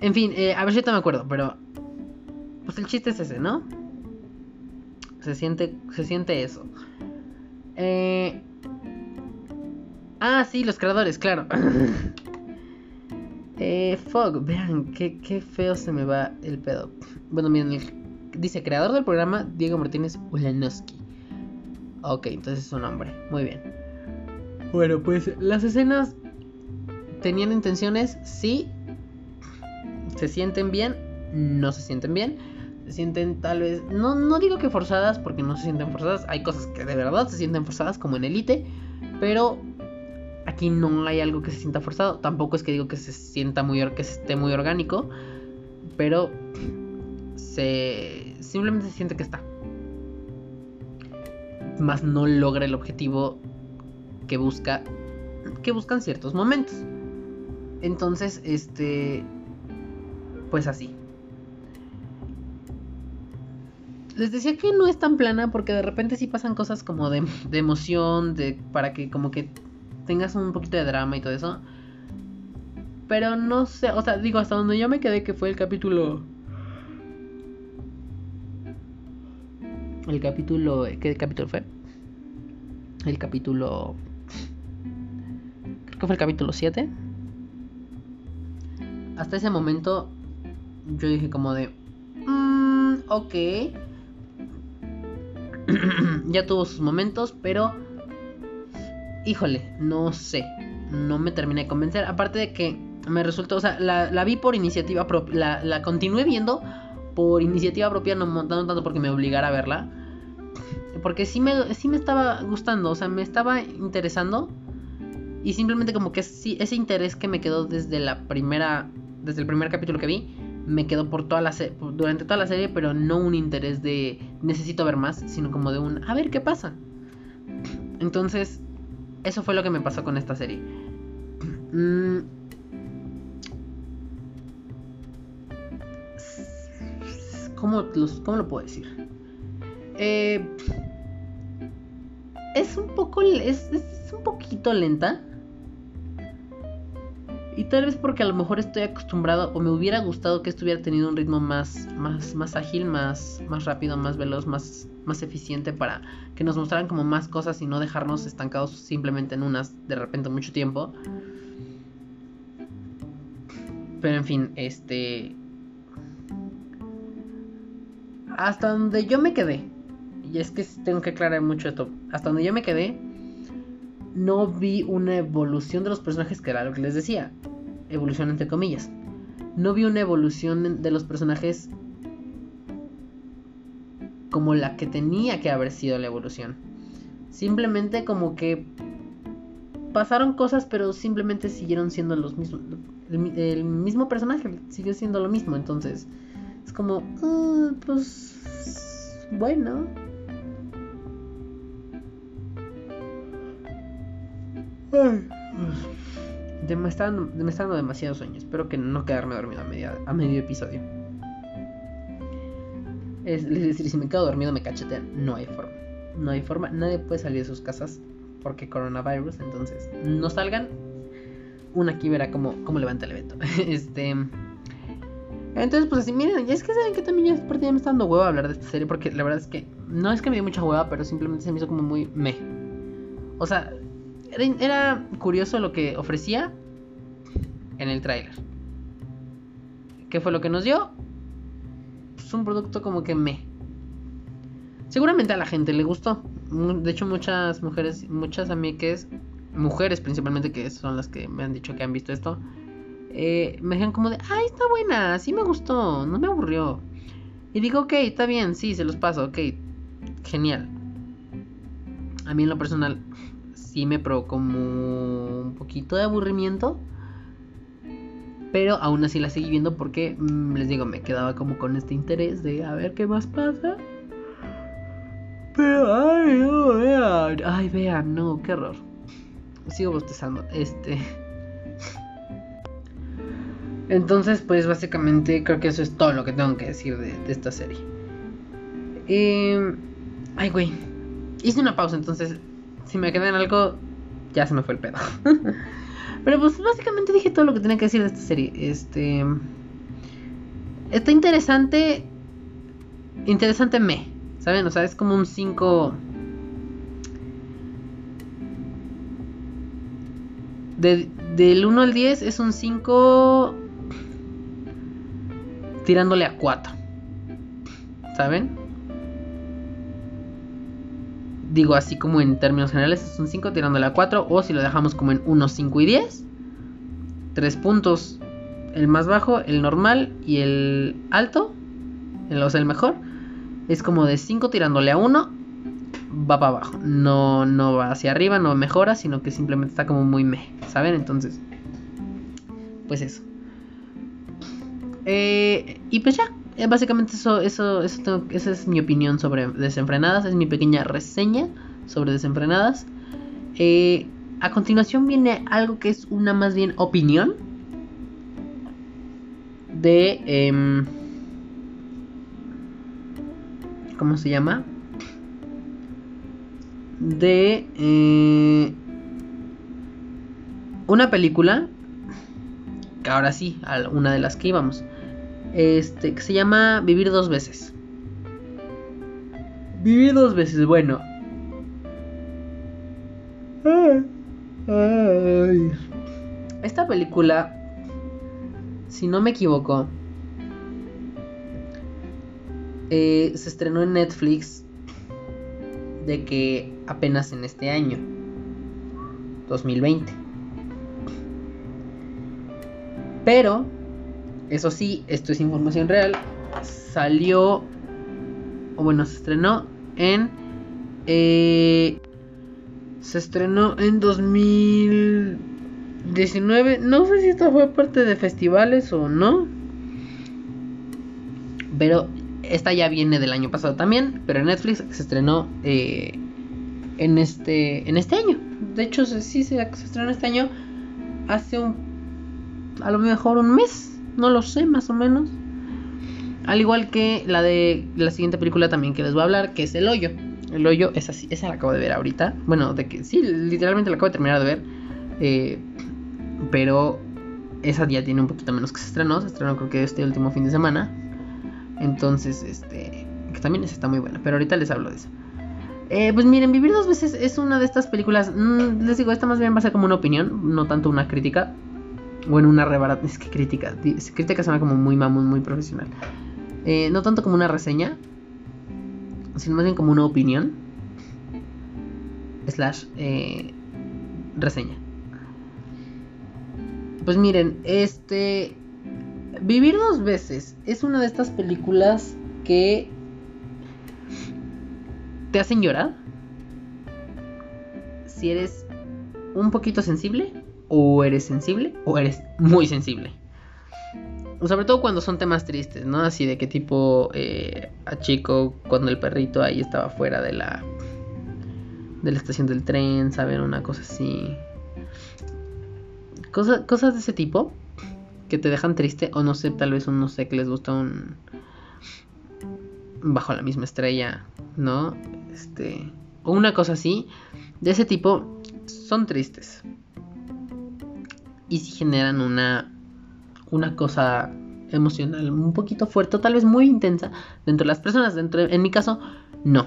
En fin, eh, a ver si te me acuerdo, pero. Pues el chiste es ese, ¿no? Se siente, se siente eso. Eh... Ah, sí, los creadores, claro. eh, Fog, vean, qué, qué feo se me va el pedo. Bueno, miren, dice creador del programa Diego Martínez Ulanowski. Ok, entonces es un hombre. Muy bien. Bueno, pues las escenas tenían intenciones, sí. Se sienten bien, no se sienten bien se sienten tal vez, no, no digo que forzadas, porque no se sienten forzadas, hay cosas que de verdad se sienten forzadas, como en Elite, pero aquí no hay algo que se sienta forzado, tampoco es que digo que se sienta muy, que esté muy orgánico, pero se, simplemente se siente que está. Más no logra el objetivo que busca, que buscan ciertos momentos. Entonces, este, pues así. les decía que no es tan plana porque de repente sí pasan cosas como de, emoción, de para que como que tengas un poquito de drama y todo eso. Pero no sé, o sea, digo, hasta donde yo me quedé que fue el capítulo... El capítulo... ¿Qué capítulo fue? El capítulo... Creo que fue el capítulo 7. Hasta ese momento yo dije como de... Mmm, ok ya tuvo sus momentos, pero híjole, no sé, no me terminé de convencer. Aparte de que me resultó, o sea, la, vi por iniciativa propia, la, continué viendo por iniciativa propia, no, tanto porque me obligara a verla. Porque sí me, sí me estaba gustando, o sea, me estaba interesando. Y simplemente como que ese interés que me quedó desde la primera, desde el primer capítulo que vi, me quedó por toda la durante toda la serie, pero no un interés de necesito ver más, sino como de un a ver qué pasa. Entonces, eso fue lo que me pasó con esta serie. Mm. ¿Cómo, ¿Cómo, lo puedo decir? Eh, es un poco. es un poquito lenta. Y tal vez porque a lo mejor estoy acostumbrado o me hubiera gustado que esto hubiera tenido un ritmo más, más, más ágil, más, más rápido, más veloz, más, más eficiente para que nos mostraran como más cosas y no dejarnos estancados simplemente en unas de repente mucho tiempo. Pero en fin, este... hasta donde yo me quedé, y es que tengo que aclarar mucho esto, hasta donde yo me quedé, no vi una evolución de los personajes, que era lo que les decía, evolución entre comillas. No vi una evolución de los personajes como la que tenía que haber sido la evolución. Simplemente como que pasaron cosas, pero simplemente siguieron siendo los mismos. El, mismo personaje sigue siendo lo mismo, entonces es como, ah, pues, bueno. me, está dando, demasiado sueño. Espero que no quedarme dormido a, a medio episodio. Es, decir, si me quedo dormido me cachetean. No hay forma. No hay forma. Nadie puede salir de sus casas porque coronavirus. Entonces, no salgan. Una aquí verá cómo, cómo levanta el evento. este. Entonces, pues así, miren, ya es que saben que también ya, ya me está dando hueva hablar de esta serie. Porque la verdad es que no es que me dio mucha hueva, pero simplemente se me hizo como muy meh. O sea, era, curioso lo que ofrecía en el tráiler. ¿Qué fue lo que nos dio? Pues un producto como que me. Seguramente a la gente le gustó. De hecho, muchas mujeres, muchas amigas, mujeres principalmente, que son las que me han dicho que han visto esto, eh, me dijeron como de, ay, está buena, sí me gustó, no me aburrió. Y digo, ok, está bien, sí, se los paso, ok, genial. A mí en lo personal sí me provocó un poquito de aburrimiento. Pero aún así la seguí viendo porque, mm, les digo, me quedaba como con este interés de a ver qué más pasa. Pero, ay, no, vean. Ay, vean, no, qué horror. Sigo bostezando. Este. Entonces, pues básicamente creo que eso es todo lo que tengo que decir de, esta serie. Eh, ay, güey. Hice una pausa, entonces si me quedé en algo, ya se me fue el pedo. Pero pues básicamente dije todo lo que tenía que decir de esta serie. Este. Está interesante. Interesante me. ¿Saben? O sea, es como un 5. del 1 al 10 es un 5. Tirándole a 4. ¿Saben? digo así como en términos generales es un 5 tirándole a 4 o si lo dejamos como en 1, 5 y 10 3 puntos el más bajo, el normal y el alto el, o sea el mejor es como de 5 tirándole a 1 va para abajo no, no va hacia arriba, no mejora sino que simplemente está como muy me ¿saben? entonces pues eso eh, y pues ya eh, básicamente eso, eso, eso esa es mi opinión sobre desenfrenadas, es mi pequeña reseña sobre desenfrenadas. Eh, a continuación viene algo que es una más bien opinión de... Em, ¿Cómo se llama? De... Eh, una película que ahora sí, una de las que íbamos este, que se llama Vivir dos veces. Vivir dos veces, bueno. Esta película, si no me equivoco, eh, se estrenó en Netflix de que apenas en este año, 2020. Pero eso sí, esto es información real. Salió, o bueno, se estrenó en... Eh, se estrenó en 2019. No sé si esto fue parte de festivales o no. Pero esta ya viene del año pasado también. Pero en Netflix se estrenó eh, en, este, en este año. De hecho, sí se, se estrenó este año. Hace un... A lo mejor un mes no lo sé, más o menos. Al igual que la de la siguiente película también que les voy a hablar, que es El Hoyo. El Hoyo es así, esa la acabo de ver ahorita. Bueno, de que sí, literalmente la acabo de terminar de ver. Eh, pero esa ya tiene un poquito menos que se estrenó. Se estrenó creo que este último fin de semana. Entonces, este, que también esa está muy buena. Pero ahorita les hablo de eso. Eh, pues miren, Vivir dos veces es una de estas películas. Mm, les digo, esta más bien va a ser como una opinión, no tanto una crítica. Bueno, una rebarata. Es que crítica. Crítica suena como muy mamón, muy profesional. Eh, no tanto como una reseña. sino más bien como una opinión slash eh, reseña. Pues miren, este Vivir dos veces es una de estas películas que te hacen llorar. Si eres un poquito sensible, o eres sensible, o eres muy sensible. Sobre todo cuando son temas tristes, ¿no? Así de que tipo eh, a chico cuando el perrito ahí estaba fuera de la de la estación del tren, ¿saben? Una cosa así. cosas de ese tipo que te dejan triste o no sé, tal vez un no sé que les gusta un bajo la misma estrella, ¿no? Este o una cosa así de ese tipo son tristes. Y si generan una una cosa emocional un poquito fuerte, tal vez muy intensa dentro de las personas, dentro en mi caso no.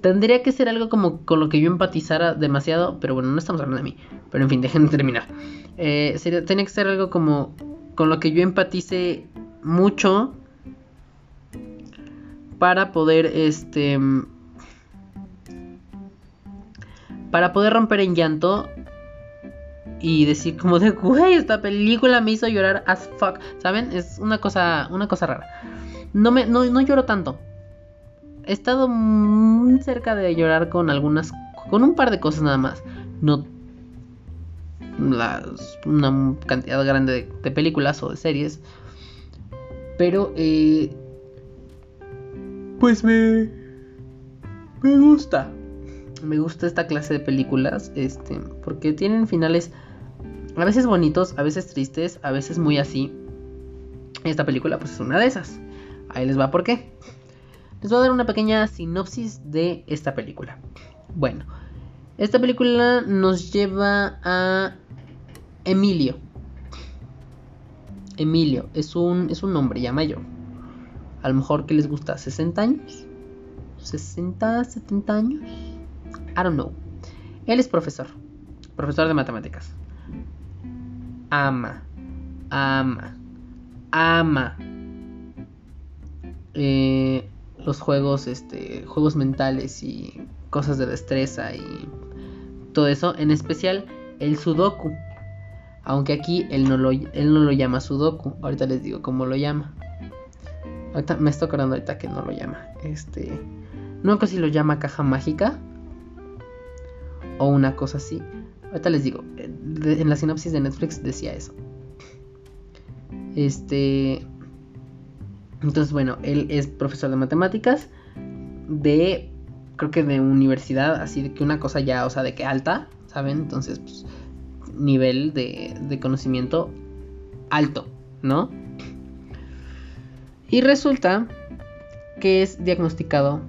Tendría que ser algo como con lo que yo empatizara demasiado, pero bueno, no estamos hablando de mí. Pero en fin, dejen terminar. Eh, sería, tenía que ser algo como con lo que yo empatice mucho para poder este para poder romper en llanto y decir como de güey esta película me hizo llorar as fuck saben es una cosa una cosa rara no me no, no lloro tanto he estado muy cerca de llorar con algunas con un par de cosas nada más no una cantidad grande de, películas o de series. Pero, eh, pues me, me gusta. Me gusta esta clase de películas, este, porque tienen finales a veces bonitos, a veces tristes, a veces muy así. Esta película, pues es una de esas. Ahí les va por qué. Les voy a dar una pequeña sinopsis de esta película. Bueno, esta película nos lleva a Emilio. Emilio es un, es un hombre ya mayor. A lo mejor que les gusta 60 años. 60, 70 años. I don't know. Él es profesor. Profesor de matemáticas. Ama. Ama. Ama. Eh, los juegos, este, juegos mentales y cosas de destreza y todo eso. En especial el sudoku. Aunque aquí él no lo, él no lo llama Sudoku. Ahorita les digo cómo lo llama. Ahorita me estoy acordando ahorita que no lo llama. Este. No sé si lo llama caja mágica. O una cosa así. Ahorita les digo. En la sinopsis de Netflix decía eso. Este. Entonces, bueno, él es profesor de matemáticas. De. Creo que de universidad. Así de que una cosa ya, o sea, de que alta. ¿Saben? Entonces, pues nivel de, conocimiento alto, ¿no? Y resulta que es diagnosticado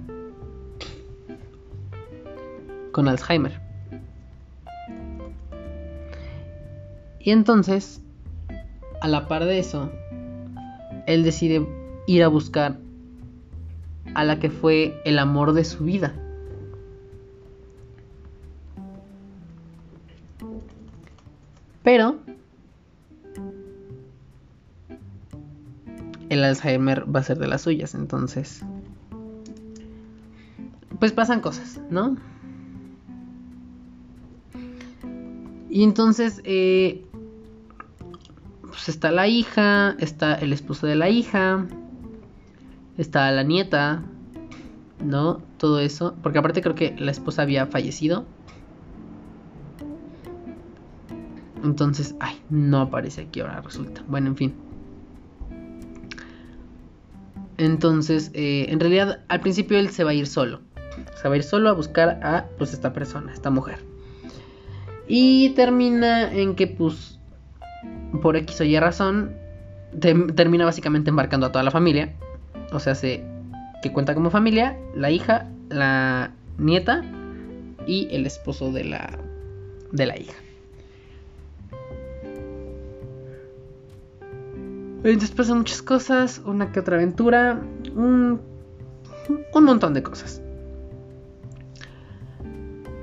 con Alzheimer. Y entonces, a la par de eso, él decide ir a buscar a la que fue el amor de su vida. Pero el Alzheimer va a ser de las suyas, entonces pues pasan cosas, ¿no? Y entonces eh, pues está la hija, está el esposo de la hija, está la nieta, ¿no? Todo eso, porque aparte creo que la esposa había fallecido. Entonces, ay, no aparece aquí ahora resulta. Bueno, en fin. Entonces, eh, en realidad, al principio él se va a ir solo. Se va a ir solo a buscar a, pues, esta persona, esta mujer. Y termina en que, pues, por X o Y razón, termina básicamente embarcando a toda la familia. O sea, se, que cuenta como familia, la hija, la nieta y el esposo de la, de la hija. Entonces pasan muchas cosas, una que otra aventura, un, un montón de cosas.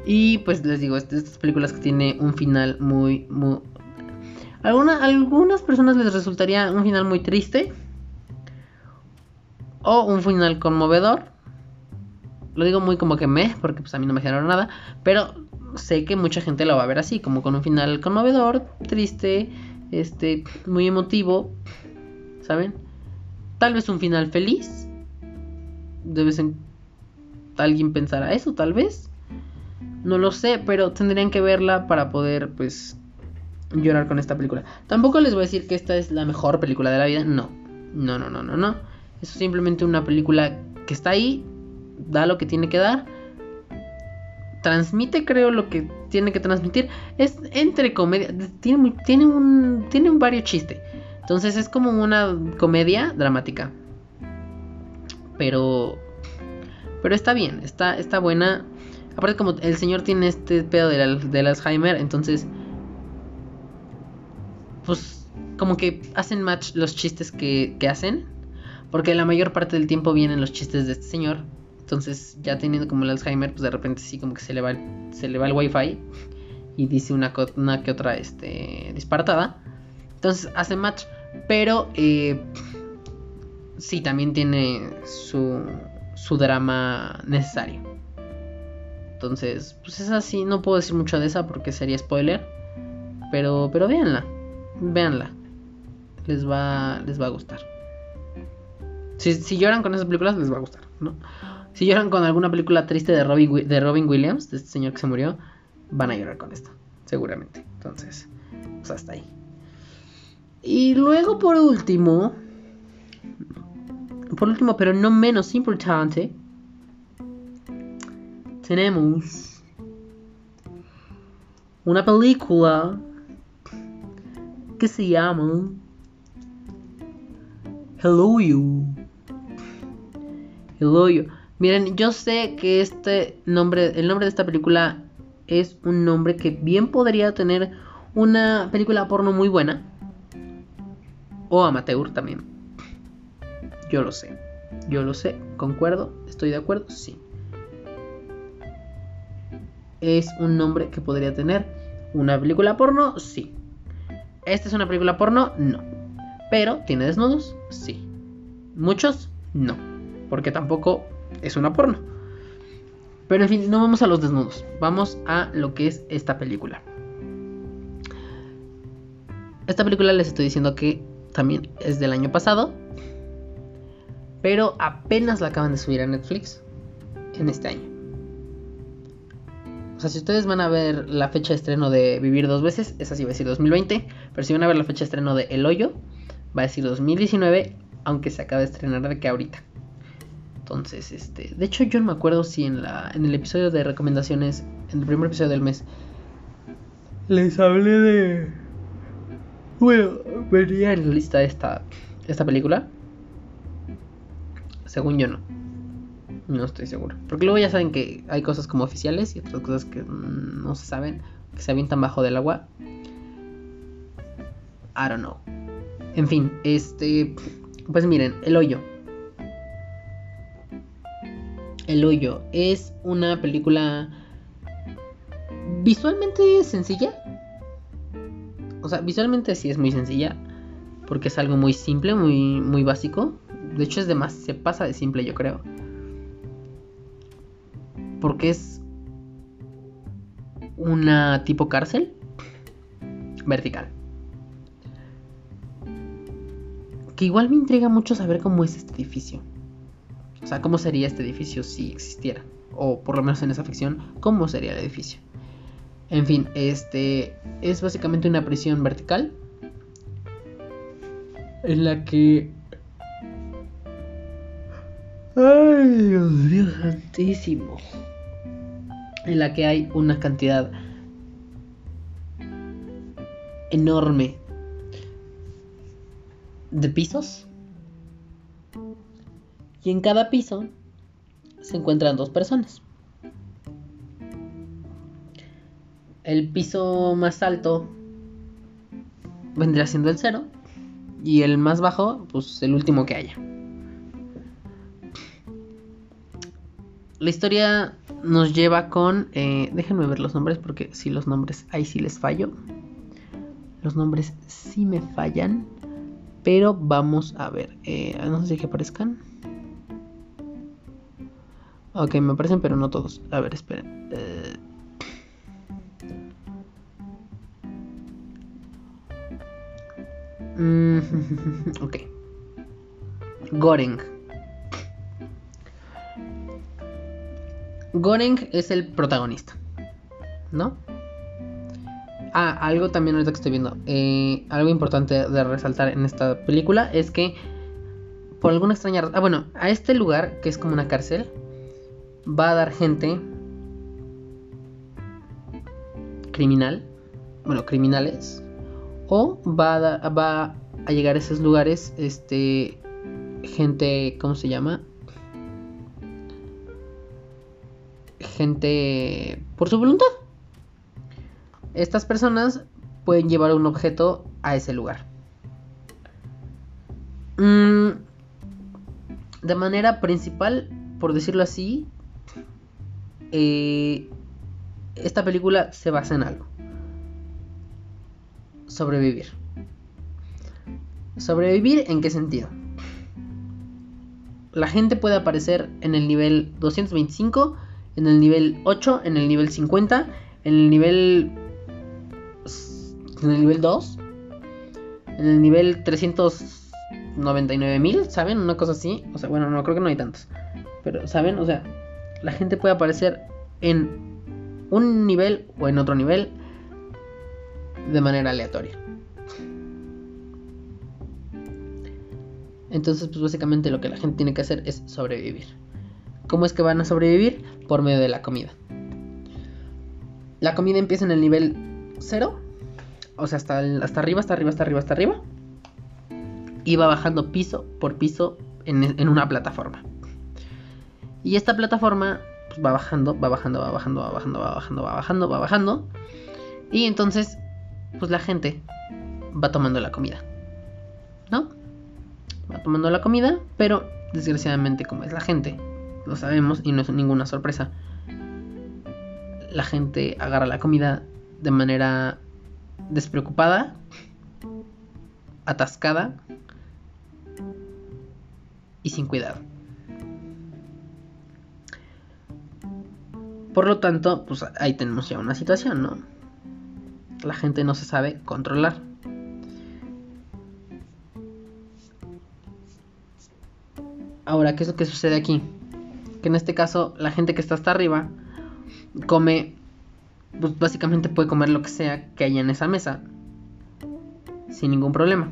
Y pues les digo, estas películas que tiene un final muy, muy... Alguna, algunas personas les resultaría un final muy triste. O un final conmovedor. Lo digo muy como que me, porque pues a mí no me generó nada, pero sé que mucha gente lo va a ver así, como con un final conmovedor, triste, este, muy emotivo, ¿saben? Tal vez un final feliz. De vez en alguien pensará eso, tal vez. No lo sé, pero tendrían que verla para poder, pues, llorar con esta película. Tampoco les voy a decir que esta es la mejor película de la vida. No. No, no, no, no, no. Es simplemente una película que está ahí, da lo que tiene que dar. Transmite, creo, lo que tiene que transmitir. Es entre comedia. Tiene, tiene un. Tiene un varios chistes. Entonces es como una comedia dramática. Pero. Pero está bien. Está, está buena. Aparte, como el señor tiene este pedo del, del Alzheimer. Entonces. Pues. Como que hacen match los chistes que, que hacen. Porque la mayor parte del tiempo vienen los chistes de este señor. Entonces, ya teniendo como el Alzheimer, pues de repente sí como que se le va el, se le va el wifi y dice una, que otra este, disparatada. Entonces hace match. Pero eh, sí, también tiene su, su drama necesario. Entonces, pues es así. No puedo decir mucho de esa porque sería spoiler. Pero, pero véanla. Véanla. Les va, les va a gustar. Si, si lloran con esas películas, les va a gustar, ¿no? Si lloran con alguna película triste de Robin, de Robin Williams, de este señor que se murió, van a llorar con esto, seguramente. Entonces, pues hasta ahí. Y luego, por último, por último, pero no menos importante, tenemos una película que se llama Hello You. Hello You. Miren, yo sé que este nombre, el nombre de esta película es un nombre que bien podría tener una película porno muy buena. O amateur también. Yo lo sé. Yo lo sé. ¿Concuerdo? ¿Estoy de acuerdo? Sí. ¿Es un nombre que podría tener una película porno? Sí. ¿Esta es una película porno? No. ¿Pero tiene desnudos? Sí. ¿Muchos? No. Porque tampoco es una porno. Pero en fin, no vamos a los desnudos, vamos a lo que es esta película. Esta película les estoy diciendo que también es del año pasado, pero apenas la acaban de subir a Netflix en este año. O sea, si ustedes van a ver la fecha de estreno de Vivir dos veces, esa sí va a decir 2020, pero si van a ver la fecha de estreno de El Hoyo, va a decir 2019, aunque se acaba de estrenar de que ahorita. Entonces, este, de hecho yo no me acuerdo si en la en el episodio de recomendaciones, en el primer episodio del mes les hablé de bueno, venía en la lista esta esta película. Según yo no. No estoy seguro. Porque luego ya saben que hay cosas como oficiales y otras cosas que no se saben, que se avientan bajo del agua. I don't know. En fin, este pues miren, El Hoyo el Hoyo es una película visualmente sencilla. O sea, visualmente sí es muy sencilla. Porque es algo muy simple, muy, muy básico. De hecho, es de más, se pasa de simple, yo creo. Porque es una tipo cárcel vertical. Que igual me intriga mucho saber cómo es este edificio. O sea, ¿cómo sería este edificio si existiera? O por lo menos en esa ficción, ¿cómo sería el edificio? En fin, este es básicamente una prisión vertical en la que... Ay, Dios mío santísimo. En la que hay una cantidad enorme de pisos y en cada piso se encuentran dos personas. El piso más alto vendría siendo el cero y el más bajo, pues el último que haya. La historia nos lleva con... Eh, déjenme ver los nombres porque si los nombres ahí sí les fallo. Los nombres sí me fallan. Pero vamos a ver. Eh, no sé si que aparezcan. Ok, me aparecen, pero no todos. A ver, esperen. Eh, ok. Goreng. Goreng es el protagonista. ¿No? Ah, algo también ahorita que estoy viendo. Eh, algo importante de resaltar en esta película es que por alguna extraña razón... Ah, bueno, a este lugar, que es como una cárcel, va a dar gente criminal, bueno, criminales, o va a, va a llegar a esos lugares, este, gente, ¿cómo se llama? Gente por su voluntad. Estas personas pueden llevar un objeto a ese lugar. Mm, de manera principal, por decirlo así, eh, esta película se basa en algo. Sobrevivir. ¿Sobrevivir en qué sentido? La gente puede aparecer en el nivel 225, en el nivel 8, en el nivel 50, en el nivel... En el nivel 2, en el nivel 399.000, ¿saben? Una cosa así. O sea, bueno, no creo que no hay tantos. Pero, ¿saben? O sea, la gente puede aparecer en un nivel o en otro nivel de manera aleatoria. Entonces, pues básicamente lo que la gente tiene que hacer es sobrevivir. ¿Cómo es que van a sobrevivir? Por medio de la comida. La comida empieza en el nivel 0, o sea, hasta, hasta arriba, hasta arriba, hasta arriba, hasta arriba. Va bajando piso por piso en, en una plataforma. Y esta plataforma pues, va bajando, va bajando, va bajando, va bajando, va bajando, va bajando, va bajando. Y entonces, pues la gente va tomando la comida. ¿No? Va tomando la comida, pero desgraciadamente como es la gente, lo sabemos y no es ninguna sorpresa. La gente agarra la comida de manera despreocupada, atascada y sin cuidado. Por lo tanto, pues ahí tenemos ya una situación, ¿no? La gente no se sabe controlar. Ahora, ¿qué es lo que sucede aquí? Que en este caso, la gente que está hasta arriba come, pues básicamente puede comer lo que sea que haya en esa mesa, sin ningún problema.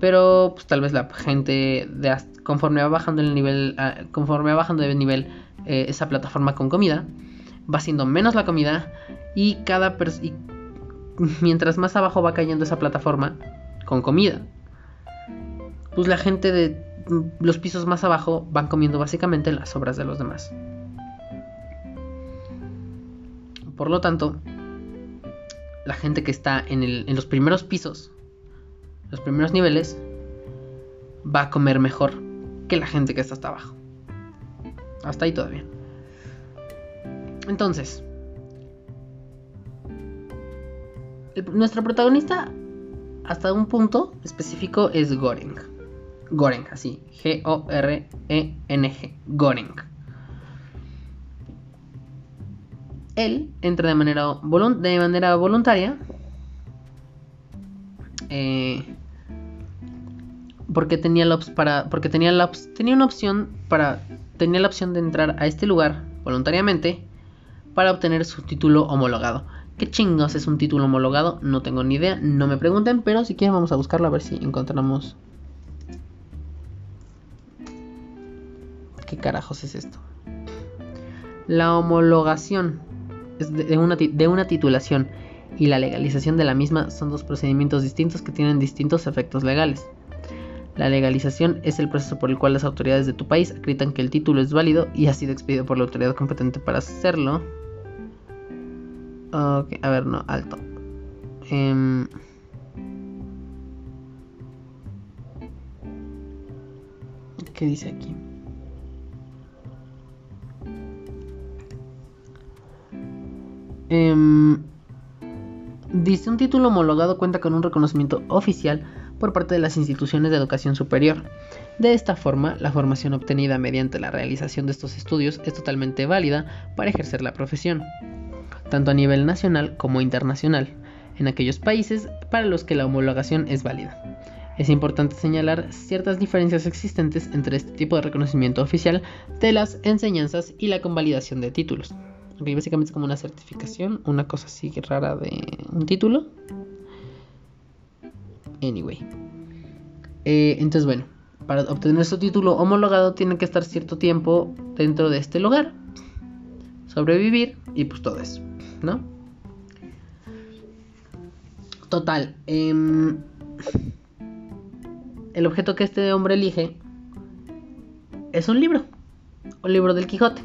Pero, pues tal vez la gente, de, conforme va bajando el nivel, ah, conforme va bajando de nivel, eh, esa plataforma con comida, va siendo menos la comida y cada y mientras más abajo va cayendo esa plataforma con comida, pues la gente de los pisos más abajo van comiendo básicamente las sobras de los demás. Por lo tanto, la gente que está en, los primeros pisos, los primeros niveles, va a comer mejor que la gente que está hasta abajo. Hasta ahí bien. Entonces, nuestro protagonista hasta un punto específico es Goreng. Goreng, así. G-O-R-E-N-G. Goreng. Él entra de manera, de manera voluntaria. Eh, porque tenía la porque tenía la tenía una opción para tenía la opción de entrar a este lugar voluntariamente para obtener su título homologado. ¿Qué chingos es un título homologado? No tengo ni idea, no me pregunten, pero si quieren vamos a buscarlo a ver si encontramos ¿Qué carajos es esto? La homologación de una, de una titulación y la legalización de la misma son dos procedimientos distintos que tienen distintos efectos legales. La legalización es el proceso por el cual las autoridades de tu país acreditan que el título es válido y ha sido expedido por la autoridad competente para hacerlo. Ok, a ver, no, alto. Em, ¿Qué dice aquí? Em, dice un título homologado cuenta con un reconocimiento oficial por parte de las instituciones de educación superior. De esta forma, la formación obtenida mediante la realización de estos estudios es totalmente válida para ejercer la profesión, tanto a nivel nacional como internacional, en aquellos países para los que la homologación es válida. Es importante señalar ciertas diferencias existentes entre este tipo de reconocimiento oficial de las enseñanzas y la convalidación de títulos. Okay, básicamente es como una certificación, una cosa así rara de un título. Anyway. Eh, entonces, bueno, para obtener su título homologado tiene que estar cierto tiempo dentro de este lugar. Sobrevivir y pues todo eso, ¿no? Total. Eh, el objeto que este hombre elige es un libro, un libro del Quijote.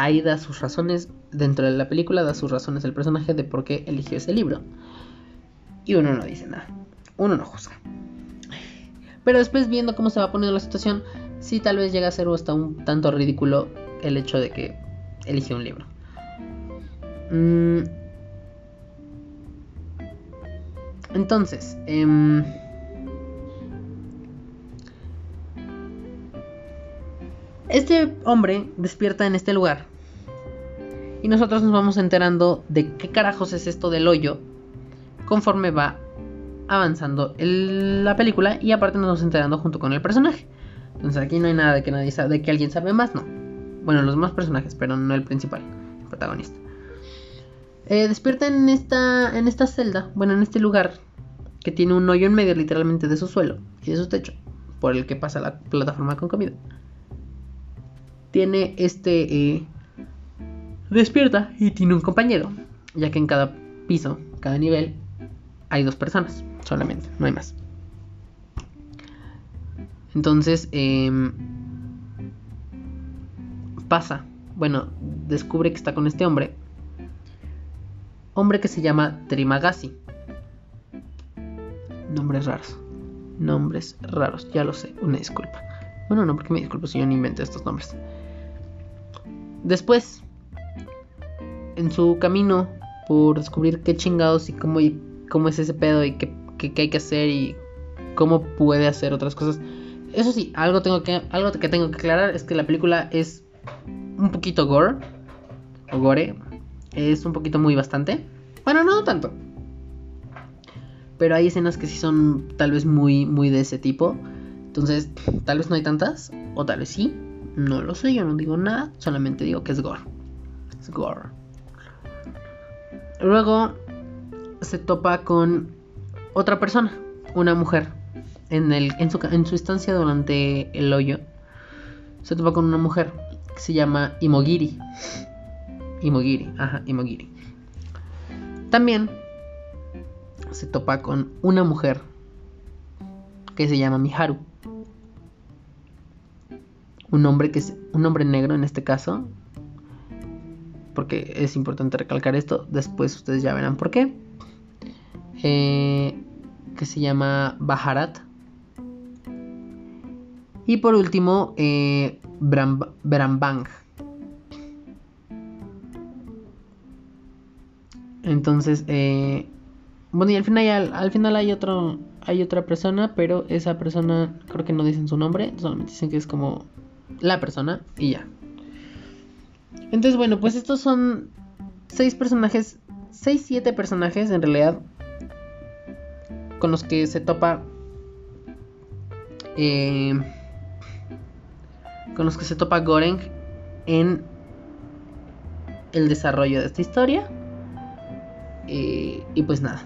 Ahí da sus razones, dentro de la película da sus razones el personaje de por qué eligió ese libro. Y uno no dice nada, uno no juzga. Pero después viendo cómo se va poniendo la situación, sí tal vez llega a ser hasta un tanto ridículo el hecho de que eligió un libro. Mmm Entonces, em, este hombre despierta en este lugar. Y nosotros nos vamos enterando de qué carajos es esto del hoyo conforme va avanzando la película y aparte nos vamos enterando junto con el personaje. Entonces aquí no hay nada de que nadie sabe, de que alguien sabe más, no. Bueno, los más personajes, pero no el principal, el protagonista. Eh, despierta en esta, en esta celda, bueno, en este lugar que tiene un hoyo en medio literalmente de su suelo y de su techo, por el que pasa la plataforma con comida. Tiene este... Eh, despierta y tiene un compañero, ya que en cada piso, cada nivel, hay dos personas solamente, no hay más. Entonces, em, pasa, bueno, descubre que está con este hombre hombre que se llama Trimagasi. Nombres raros. Nombres raros, ya lo sé, una disculpa. Bueno, no, porque me disculpo si yo no invento estos nombres. Después, en su camino por descubrir qué chingados y cómo, y cómo es ese pedo y qué, qué, hay que hacer y cómo puede hacer otras cosas. Eso sí, algo, tengo que, algo que tengo que aclarar es que la película es un poquito gore. O gore, es un poquito muy bastante. Bueno, no tanto. Pero hay escenas que sí son tal vez muy, muy de ese tipo. Entonces, tal vez no hay tantas. O tal vez sí. No lo sé, yo no digo nada. Solamente digo que es gore. Es gore. Luego se topa con otra persona. Una mujer. En, su, su estancia durante el hoyo. Se topa con una mujer. Que se llama Imogiri. Imogiri, ajá, Imogiri. También se topa con una mujer que se llama Miharu. Un hombre que es un hombre negro en este caso. Porque es importante recalcar esto. Después ustedes ya verán por qué. Eh, que se llama Baharat. Y por último, eh, Brambang. Entonces, eh, bueno, y al final, al final hay otro, hay otra persona, pero esa persona creo que no dicen su nombre, solamente dicen que es como la persona y ya. Entonces, bueno, pues estos son seis personajes, seis, siete personajes en realidad con los que se topa, eh, con los que se topa Goreng en el desarrollo de esta historia. Y, pues nada.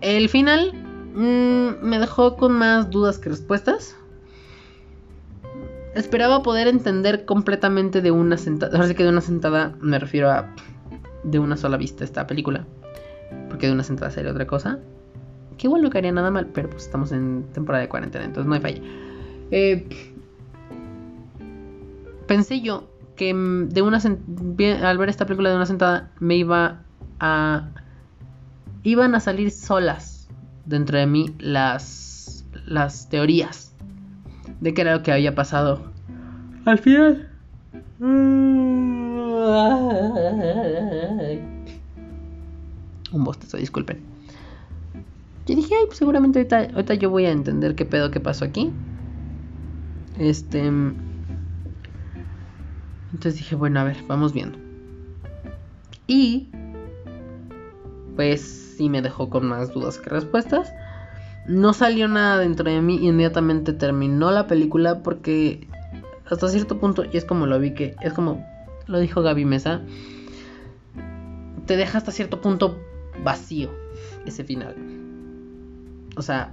El final mm, me dejó con más dudas que respuestas. Esperaba poder entender completamente de una sentada. Ahora sí que de una sentada me refiero a de una sola vista esta película. Porque de una sentada sería otra cosa. Que igual no caería nada mal, pero pues estamos en temporada de cuarentena, entonces no hay falla. Eh, pensé yo que mm, de una al ver esta película de una sentada me iba a iban a salir solas dentro de mí las, las teorías de qué era lo que había pasado. Al final. Un bostezo, disculpen. Yo dije, ay, pues seguramente ahorita, ahorita yo voy a entender qué pedo que pasó aquí. Este. Entonces dije, bueno, a ver, vamos viendo. Y. Pues sí me dejó con más dudas que respuestas. No salió nada dentro de mí. Inmediatamente terminó la película porque hasta cierto punto, y es como lo vi que, es como lo dijo Gaby Mesa, te deja hasta cierto punto vacío ese final. O sea,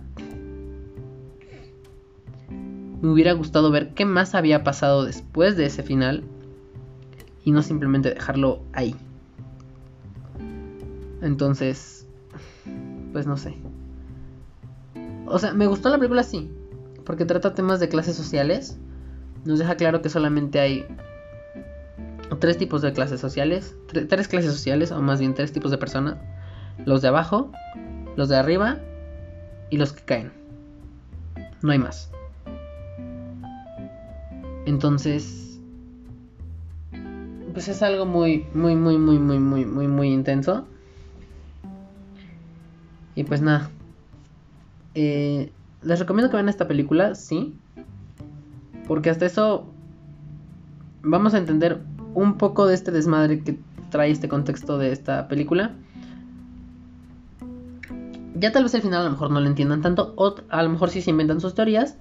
me hubiera gustado ver qué más había pasado después de ese final y no simplemente dejarlo ahí. Entonces, pues no sé. O sea, me gustó la película sí, porque trata temas de clases sociales nos deja claro que solamente hay tres tipos de clases sociales, tres clases sociales, o más bien tres tipos de personas. Los de abajo, los de arriba y los que caen. No hay más. Entonces, pues es algo muy, muy, muy, muy, muy, muy, muy, muy intenso. Y pues nada. Eh, les recomiendo que vean esta película, sí. Porque hasta eso vamos a entender un poco de este desmadre que trae este contexto de esta película. Ya tal vez al final a lo mejor no lo entiendan tanto, o a lo mejor sí se inventan sus teorías,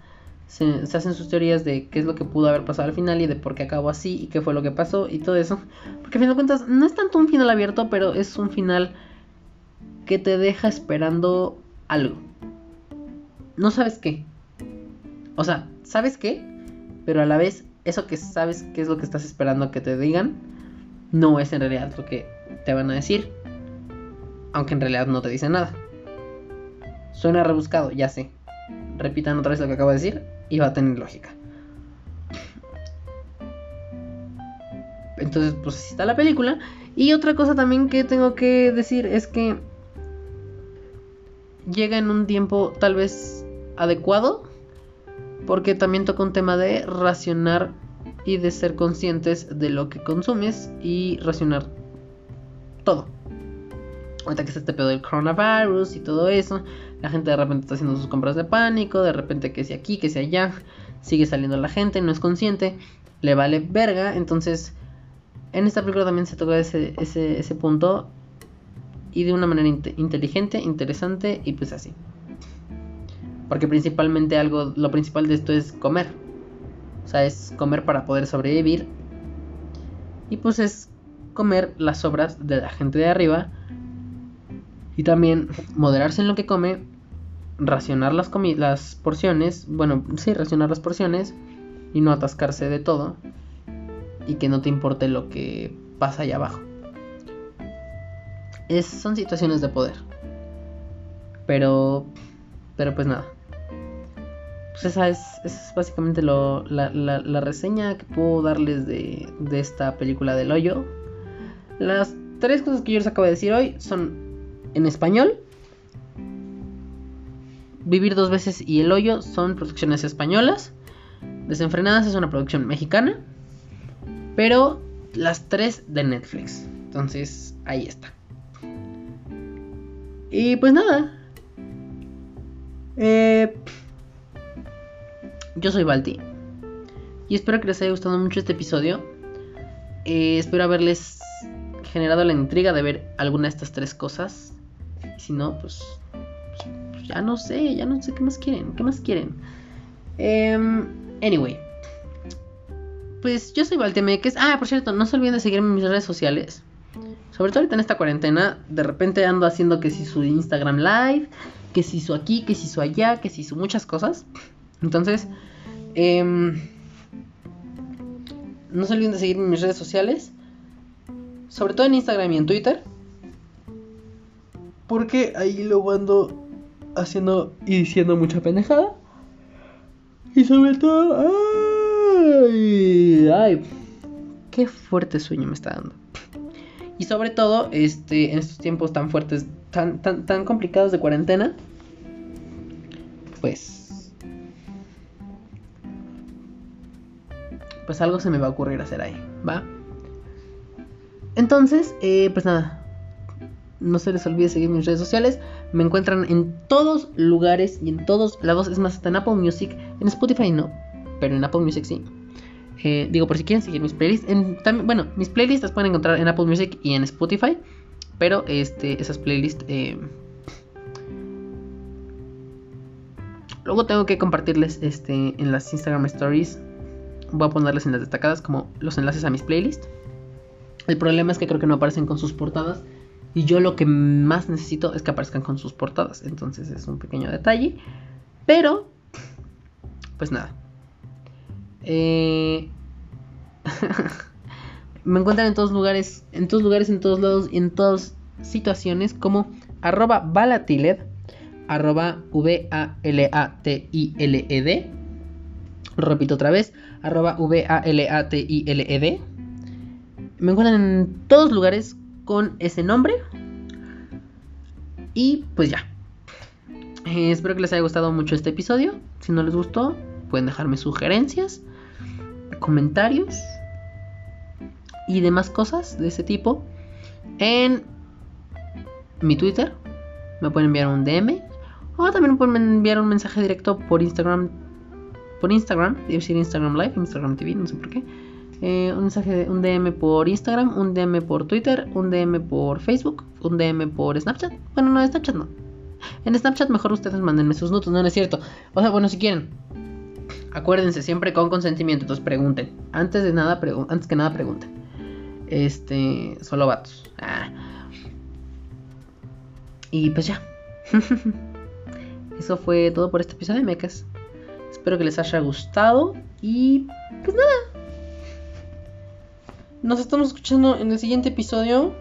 se, hacen sus teorías de qué es lo que pudo haber pasado al final y de por qué acabó así y qué fue lo que pasó y todo eso. Porque al fin de cuentas no es tanto un final abierto, pero es un final que te deja esperando algo. No sabes qué. O sea, ¿sabes qué? pero a la vez eso que sabes que es lo que estás esperando que te digan, no es en realidad lo que te van a decir, aunque en realidad no te dicen nada. Suena rebuscado, ya sé. Repitan otra vez lo que acabo de decir y va a tener lógica. Entonces, pues así está la película. Y otra cosa también que tengo que decir es que llega en un tiempo tal vez adecuado porque también toca un tema de racionar y de ser conscientes de lo que consumes y racionar todo. Ahorita que está este pedo del coronavirus y todo eso, la gente de repente está haciendo sus compras de pánico, de repente que si aquí, que si allá, sigue saliendo la gente, no es consciente, le vale verga, entonces en esta película también se toca ese, ese, ese punto y de una manera inteligente, interesante y pues así. Porque principalmente algo, lo principal de esto es comer. O sea, es comer para poder sobrevivir. Y pues es comer las sobras de la gente de arriba. Y también moderarse en lo que come. Racionar las, las porciones. Bueno, sí, racionar las porciones. Y no atascarse de todo. Y que no te importe lo que pasa allá abajo. Son situaciones de poder. Pero pero pues nada. Pues esa es, es básicamente lo, la, la, reseña que puedo darles de, de esta película del hoyo. Las tres cosas que yo les acabo de decir hoy son en español. Vivir dos veces y El Hoyo son producciones españolas. Desenfrenadas es una producción mexicana. Pero las tres de Netflix. Entonces, ahí está. Y pues nada, eh, yo soy Balti. Y espero que les haya gustado mucho este episodio. Eh, espero haberles generado la intriga de ver alguna de estas tres cosas. Si no, pues, pues, ya no sé, ya no sé qué más quieren. ¿Qué más quieren? Em, anyway. Pues yo soy Baltimeques. Ah, por cierto, no se olviden de seguirme en mis redes sociales. Sobre todo ahorita en esta cuarentena, de repente ando haciendo que si su Instagram Live, que se hizo aquí, que se hizo allá, que se hizo muchas cosas. Entonces, em, no se olviden de seguirme en mis redes sociales, sobre todo en Instagram y en Twitter, porque ahí lo ando haciendo y diciendo mucha pendejada. Y sobre todo, ay, ay, qué fuerte sueño me está dando. Y sobre todo, este, en estos tiempos tan fuertes, tan, tan, tan complicados de cuarentena, pues... Pues algo se me va a ocurrir hacer ahí, ¿va? Entonces, eh, pues nada. no se les olvide seguir mis redes sociales. Me encuentran en todos lugares y en todos lados. Es más, hasta en Apple Music. En Spotify no, pero en Apple Music sí. Eh, digo, por si quieren seguir mis playlists. bueno, mis playlists las pueden encontrar en Apple Music y en Spotify. Pero este, esas playlists... Eh, luego tengo que compartirles este, en las Instagram Stories. Voy a ponerles en las destacadas como los enlaces a mis playlists. El problema es que creo que no aparecen con sus portadas. Y yo lo que más necesito es que aparezcan con sus portadas. Entonces es un pequeño detalle. Pero, pues nada. Eh... me encuentran en todos lugares, en todos lugares, en todos lados y en todas situaciones como arroba valatiled, arroba V-A-L-A-T-I-L-E-D. Lo repito otra vez, arroba V-A-L-A-T-I-L-E-D. Me encuentran en todos lugares con ese nombre. Y pues ya. Eh, espero que les haya gustado mucho este episodio. Si no les gustó, pueden dejarme sugerencias, comentarios y demás cosas de ese tipo en mi Twitter. Me pueden enviar un DM o también pueden enviar un mensaje directo por Instagram. Por Instagram, debe decir Instagram Live, Instagram TV, no sé por qué. Eh, un mensaje, un DM por Instagram, un DM por Twitter, un DM por Facebook, un DM por Snapchat. Bueno, no, Snapchat no. En Snapchat mejor ustedes mándenme sus notas, no, es cierto. O sea, bueno, si quieren. Acuérdense, siempre con consentimiento, entonces pregunten. Antes de nada, antes que nada pregunten. Este, solo vatos. Ah. Y pues ya. Eso fue todo por este episodio de Mecas. Espero que les haya gustado. Y pues nada. Nos estamos escuchando en el siguiente episodio.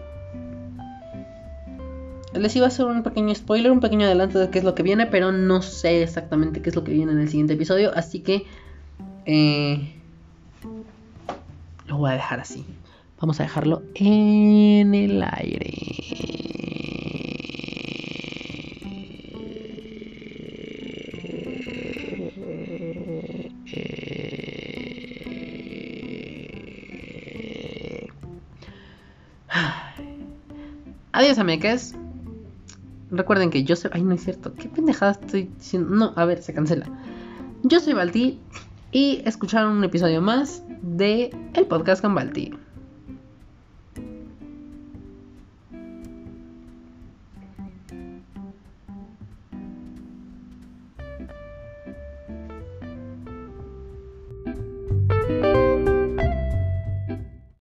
Les iba a hacer un pequeño spoiler, un pequeño adelanto de qué es lo que viene, pero no sé exactamente qué es lo que viene en el siguiente episodio, así que eh, lo voy a dejar así. Vamos a dejarlo en el aire. Adiós, amigues. Recuerden que yo soy. Ay, no es cierto. ¿Qué pendejada estoy diciendo? No, a ver, se cancela. Yo soy Balti y escucharon un episodio más de El Podcast con Balti.